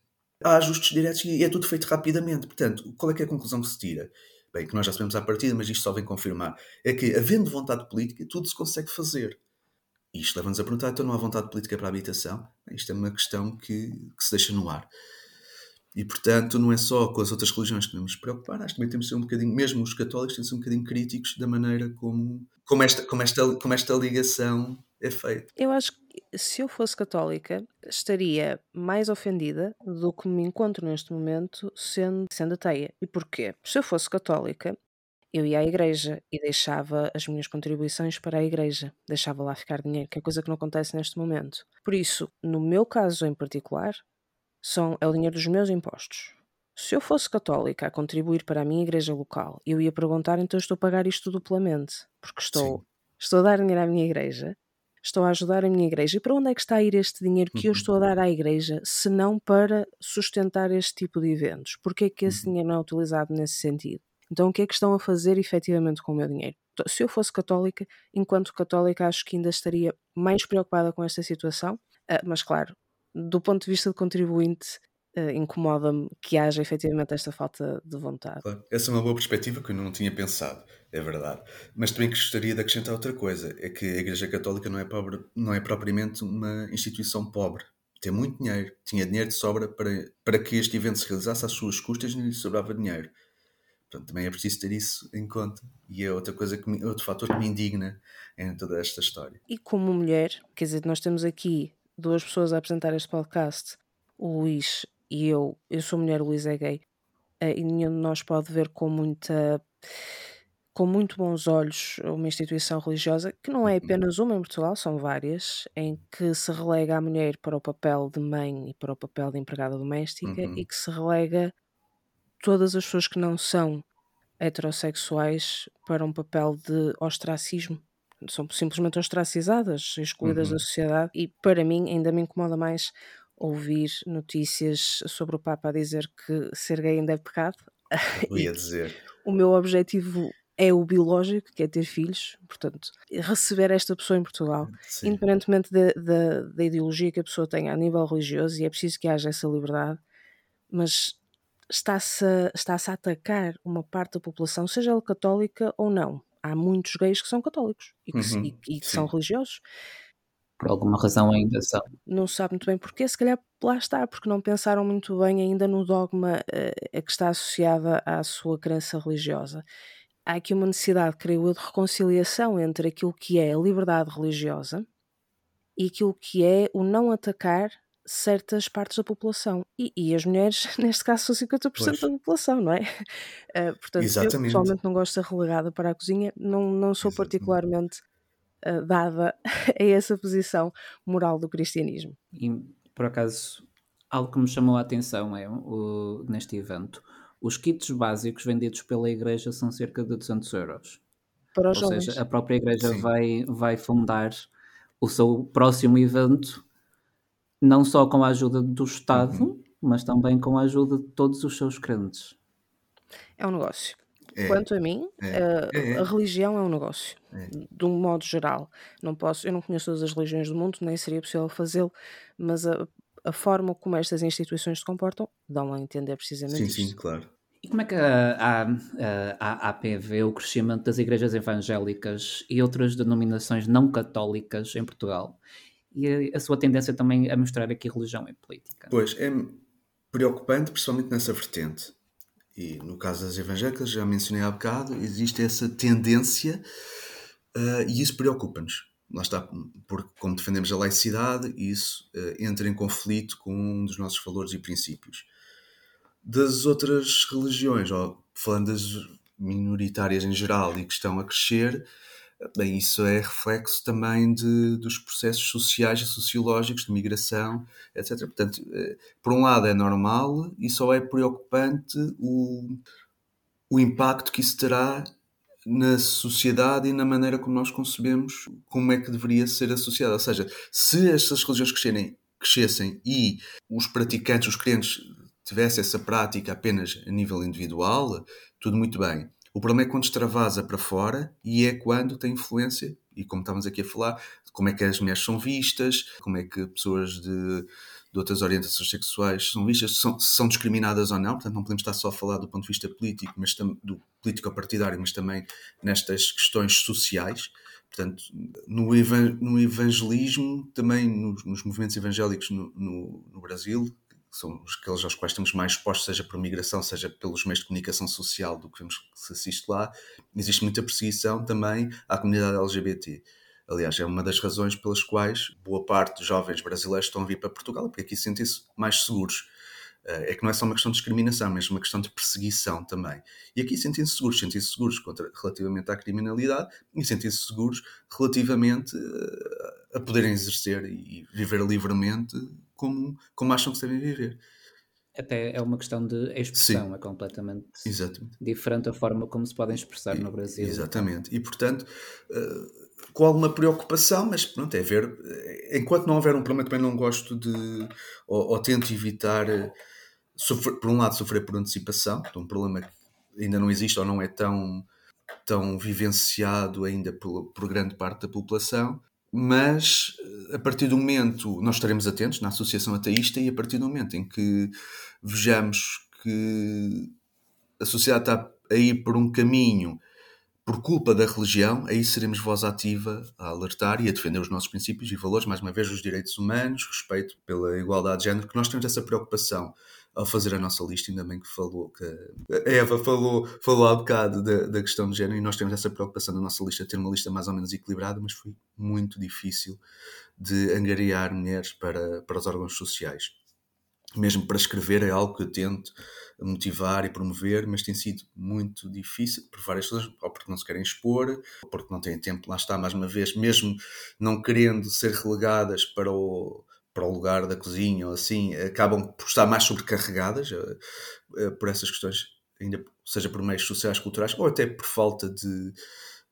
Há ajustes diretos e é tudo feito rapidamente. Portanto, qual é, é a conclusão que se tira? Bem, que nós já sabemos à partida, mas isto só vem confirmar, é que, havendo vontade política, tudo se consegue fazer. Isto leva-nos a perguntar, então não há vontade política para a habitação? Isto é uma questão que, que, se deixa no ar. E, portanto, não é só com as outras religiões que devemos nos preocupar, acho que também temos de ser um bocadinho, mesmo os católicos, temos de ser um bocadinho críticos da maneira como, como, esta, como, esta, como esta ligação é feita. Eu acho que se eu fosse católica, estaria mais ofendida do que me encontro neste momento sendo, sendo ateia. E porquê? Se eu fosse católica, eu ia à igreja e deixava as minhas contribuições para a igreja, deixava lá ficar dinheiro, que é coisa que não acontece neste momento. Por isso, no meu caso em particular, são, é o dinheiro dos meus impostos. Se eu fosse católica a contribuir para a minha igreja local, eu ia perguntar, então estou a pagar isto duplamente, porque estou, estou a dar dinheiro à minha igreja estou a ajudar a minha igreja. E para onde é que está a ir este dinheiro que eu uhum. estou a dar à igreja, se não para sustentar este tipo de eventos? Porquê é que esse uhum. dinheiro não é utilizado nesse sentido? Então, o que é que estão a fazer efetivamente com o meu dinheiro? Se eu fosse católica, enquanto católica, acho que ainda estaria mais preocupada com esta situação, ah, mas claro, do ponto de vista de contribuinte, uh, incomoda-me que haja efetivamente esta falta de vontade. Claro. Essa é uma boa perspectiva que eu não tinha pensado, é verdade. Mas também gostaria de acrescentar outra coisa: é que a Igreja Católica não é, pobre, não é propriamente uma instituição pobre. Tem muito dinheiro, tinha dinheiro de sobra para, para que este evento se realizasse às suas custas e lhe sobrava dinheiro. Portanto, também é preciso ter isso em conta. E é outra coisa que me, outro fator que me indigna em toda esta história. E como mulher, quer dizer, nós temos aqui duas pessoas a apresentar este podcast, o Luís e eu, eu sou mulher, o Luís é gay, uh, e nenhum de nós pode ver com muita com muito bons olhos uma instituição religiosa, que não é uhum. apenas uma em Portugal, são várias, em que se relega a mulher para o papel de mãe e para o papel de empregada doméstica uhum. e que se relega todas as pessoas que não são heterossexuais para um papel de ostracismo. São simplesmente ostracizadas, excluídas uhum. da sociedade, e para mim ainda me incomoda mais ouvir notícias sobre o Papa a dizer que ser gay ainda é pecado. Eu ia dizer. o meu objetivo é o biológico, que é ter filhos, portanto, receber esta pessoa em Portugal, Sim. independentemente da, ideologia que a pessoa tenha a nível religioso, e é preciso que haja essa liberdade, mas está-se a, está a atacar uma parte da população, seja ela católica ou não. Há muitos gays que são católicos e que, uhum. e, e que são religiosos por alguma razão ainda são. Não se sabe muito bem porquê, se calhar lá está, porque não pensaram muito bem ainda no dogma uh, que está associada à sua crença religiosa. Há aqui uma necessidade, creio eu, de reconciliação entre aquilo que é a liberdade religiosa e aquilo que é o não atacar certas partes da população. E, e as mulheres, neste caso, são 50% pois. da população, não é? Uh, portanto, Exatamente. eu pessoalmente não gosto de ser relegada para a cozinha, não, não sou Exatamente. particularmente uh, dada a essa posição moral do cristianismo. E, por acaso, algo que me chamou a atenção é, o, neste evento, os kits básicos vendidos pela igreja são cerca de 200 euros. Para os Ou jovens. seja, a própria igreja vai, vai fundar o seu próximo evento não só com a ajuda do Estado, uhum. mas também com a ajuda de todos os seus crentes. É um negócio. É, Quanto a mim, é, a, é, a religião é um negócio, é. de um modo geral. Não posso, eu não conheço todas as religiões do mundo, nem seria possível fazê-lo, mas a, a forma como estas instituições se comportam dão a entender precisamente sim, isso. Sim, sim, claro. E como é que a, a, a, AP vê o crescimento das igrejas evangélicas e outras denominações não católicas em Portugal? E a, a sua tendência também a mostrar aqui religião e política? Pois, é preocupante, principalmente nessa vertente e no caso das evangélicas, já mencionei há bocado, existe essa tendência uh, e isso preocupa-nos. Lá está, porque como defendemos a laicidade, isso uh, entra em conflito com um dos nossos valores e princípios. Das outras religiões, ou falando das minoritárias em geral e que estão a crescer, Bem, isso é reflexo também de, dos processos sociais e sociológicos de migração, etc. Portanto, eh, por um lado é normal e só é preocupante o, o impacto que isso terá na sociedade e na maneira como nós concebemos como é que deveria ser a sociedade. Ou seja, se estas religiões crescerem, crescessem e os praticantes, os crentes, tivessem essa prática apenas a nível individual, tudo muito bem. O problema é quando extravasa para fora e é quando tem influência, e como estávamos aqui a falar, como é que as mulheres são vistas, como é que pessoas de, de outras orientações sexuais são vistas, são, são discriminadas ou não, portanto não podemos estar só a falar do ponto de vista político, mas do político partidário, mas também nestas questões sociais. Portanto, no, no evangelismo, também nos, nos movimentos evangélicos no, no, no Brasil, são aqueles aos quais estamos mais expostos, seja por migração, seja pelos meios de comunicação social do que vemos que se assiste lá, existe muita perseguição também à comunidade LGBT. Aliás, é uma das razões pelas quais boa parte dos jovens brasileiros estão a vir para Portugal, porque aqui sentem-se mais seguros. Eh, é que não é só uma questão de discriminação, mas uma questão de perseguição também. E aqui sentem-se seguros, sentem-se seguros contra, relativamente à criminalidade e sentem-se seguros relativamente eh, a poderem exercer e viver livremente como, como acham que devem viver. Até é uma questão de expressão, Sim. é completamente Exatamente. diferente a forma como se podem expressar e, no Brasil. Exatamente. E portanto, uh, com alguma preocupação, mas pronto, é ver. Eh, enquanto não houver um problema, também não gosto de. ou, ou tento evitar. Eh, sofrer, por um lado, sofrer por antecipação, então um problema que ainda não existe ou não é tão, tão vivenciado ainda por, por grande parte da população, mas a partir do momento nós estaremos atentos na Associação Ateísta e a partir do momento em que vejamos que a sociedade está a ir por um caminho por culpa da religião, aí seremos voz ativa a alertar e a defender os nossos princípios e valores, mais uma vez, os direitos humanos, respeito pela igualdade de género, que nós temos essa preocupação ao fazer a nossa lista, ainda bem que falou, que a Eva falou, falou há bocado da, da questão de género, e nós temos essa preocupação na nossa lista, ter uma lista mais ou menos equilibrada, mas foi muito difícil de angariar mulheres para, para os órgãos sociais. Mesmo para escrever é algo que eu tento motivar e promover, mas tem sido muito difícil por várias razões, ou porque não se querem expor, ou porque não têm tempo, lá está, mais uma vez, mesmo não querendo ser relegadas para o, para o lugar da cozinha ou assim, acabam por estar mais sobrecarregadas uh, uh, por essas questões, ainda seja por meios sociais, culturais, ou até por falta de.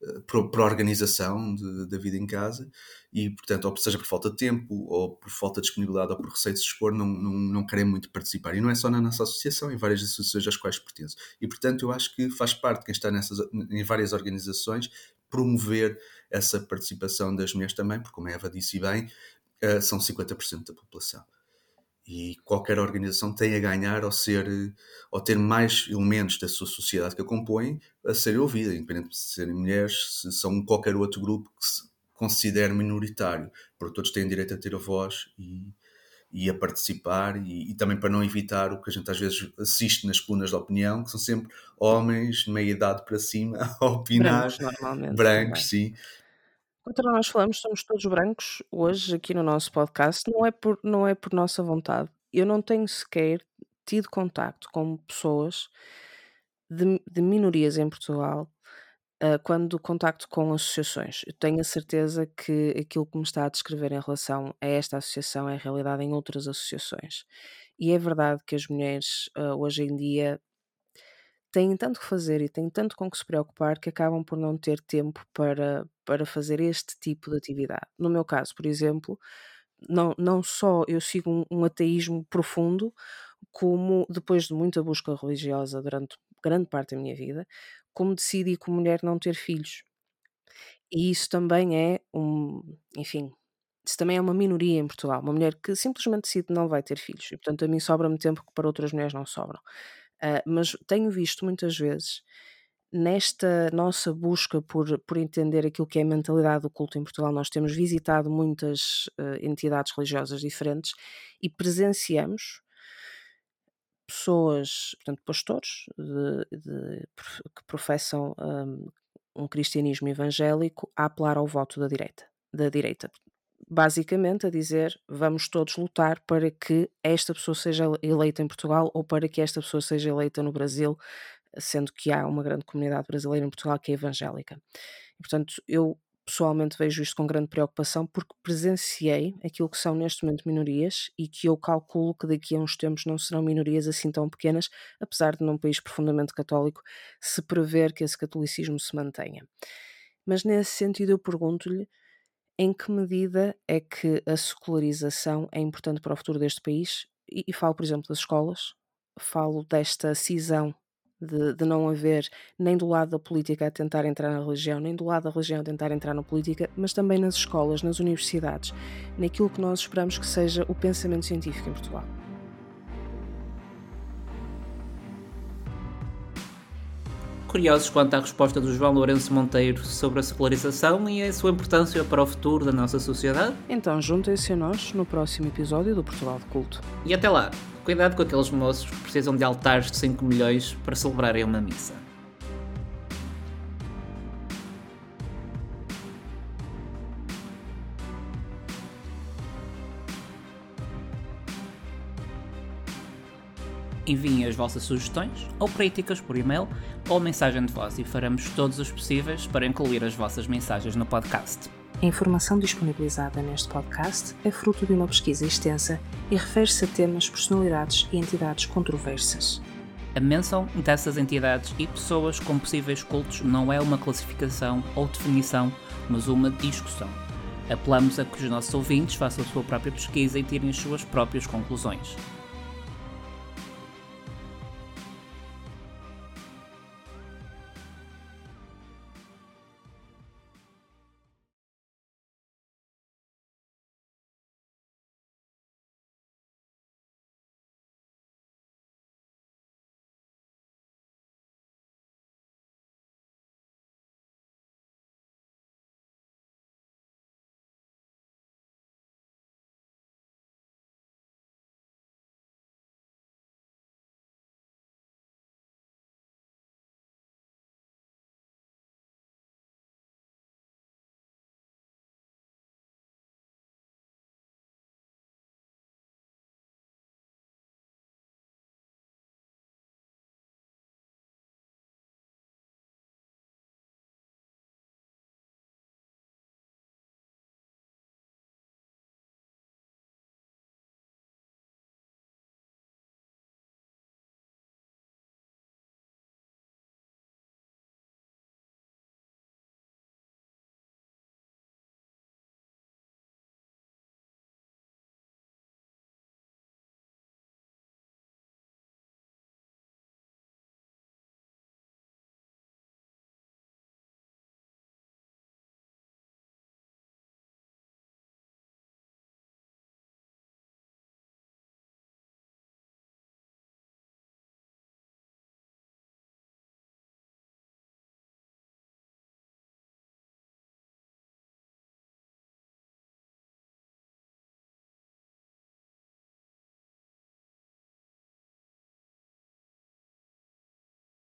Uh, por, por organização da vida em casa e, portanto, ou seja por falta de tempo, ou por falta de disponibilidade, ou por receio de se expor, não, não, não querem muito participar. E não é só na nossa associação, em várias associações às quais pertenço. E, portanto, eu acho que faz parte quem está nessas, em várias organizações promover essa participação das mulheres também, porque, como a Eva disse bem, uh, são 50% da população. E qualquer organização tem a ganhar ao, ser, ao ter mais elementos da sua sociedade que a compõem a serem ouvidas, independente de serem mulheres, se são qualquer outro grupo que se considere minoritário, porque todos têm direito a ter a voz e, e a participar, e, e, também para não evitar o que a gente às vezes assiste nas colunas de opinião, que são sempre homens de meia idade para cima a opinar. Brancos, normalmente. Brancos, sim. Quanto nós falamos, somos todos brancos hoje aqui no nosso podcast, não é por, não é por nossa vontade. Eu não tenho sequer tido contacto com pessoas de, de minorias em Portugal uh, quando contacto com associações. Eu tenho a certeza que aquilo que me está a descrever em relação a esta associação é realidade em outras associações. E é verdade que as mulheres uh, hoje em dia têm tanto que fazer e têm tanto com que se preocupar que acabam por não ter tempo para, para fazer este tipo de atividade. No meu caso, por exemplo, não, não só eu sigo um, um ateísmo profundo, como depois de muita busca religiosa durante grande parte da minha vida, como decidi como mulher não ter filhos. E isso também é um, enfim, isso também é uma minoria em Portugal, uma mulher que simplesmente decide não vai ter filhos. E portanto a mim sobra-me tempo que para outras mulheres não sobram. Uh, mas tenho visto muitas vezes, nesta nossa busca por, por entender aquilo que é a mentalidade do culto em Portugal, nós temos visitado muitas uh, entidades religiosas diferentes e presenciamos pessoas, portanto, pastores de, de, que professam um, um cristianismo evangélico a apelar ao voto da direita. Da direita basicamente a dizer vamos todos lutar para que esta pessoa seja eleita em Portugal ou para que esta pessoa seja eleita no Brasil, sendo que há uma grande comunidade brasileira em Portugal que é evangélica. E, portanto, eu pessoalmente vejo isto com grande preocupação porque presenciei aquilo que são neste momento minorias e que eu calculo que daqui a uns tempos não serão minorias assim tão pequenas, apesar de num país profundamente católico se prever que esse catolicismo se mantenha. Mas nesse sentido eu pergunto-lhe em que medida é que a secularização é importante para o futuro deste país? E, e falo, por exemplo, das escolas, falo desta cisão de, de, não haver nem do lado da política a tentar entrar na religião, nem do lado da religião a tentar entrar na política, mas também nas escolas, nas universidades, naquilo que nós esperamos que seja o pensamento científico em Portugal. Curiosos quanto à resposta do João Lourenço Monteiro sobre a secularização e a sua importância para o futuro da nossa sociedade? Então juntem-se a nós no próximo episódio do Portugal de Culto. E até lá! Cuidado com aqueles moços que precisam de altares de 5 milhões para celebrarem uma missa. Enviem as vossas sugestões ou críticas por e-mail ou mensagem de voz e faremos todos os possíveis para incluir as vossas mensagens no podcast. A informação disponibilizada neste podcast é fruto de uma pesquisa extensa e refere-se a temas, personalidades e entidades controversas. A menção dessas entidades e pessoas com possíveis cultos não é uma classificação ou definição, mas uma discussão. Apelamos a que os nossos ouvintes façam a sua própria pesquisa e tirem as suas próprias conclusões.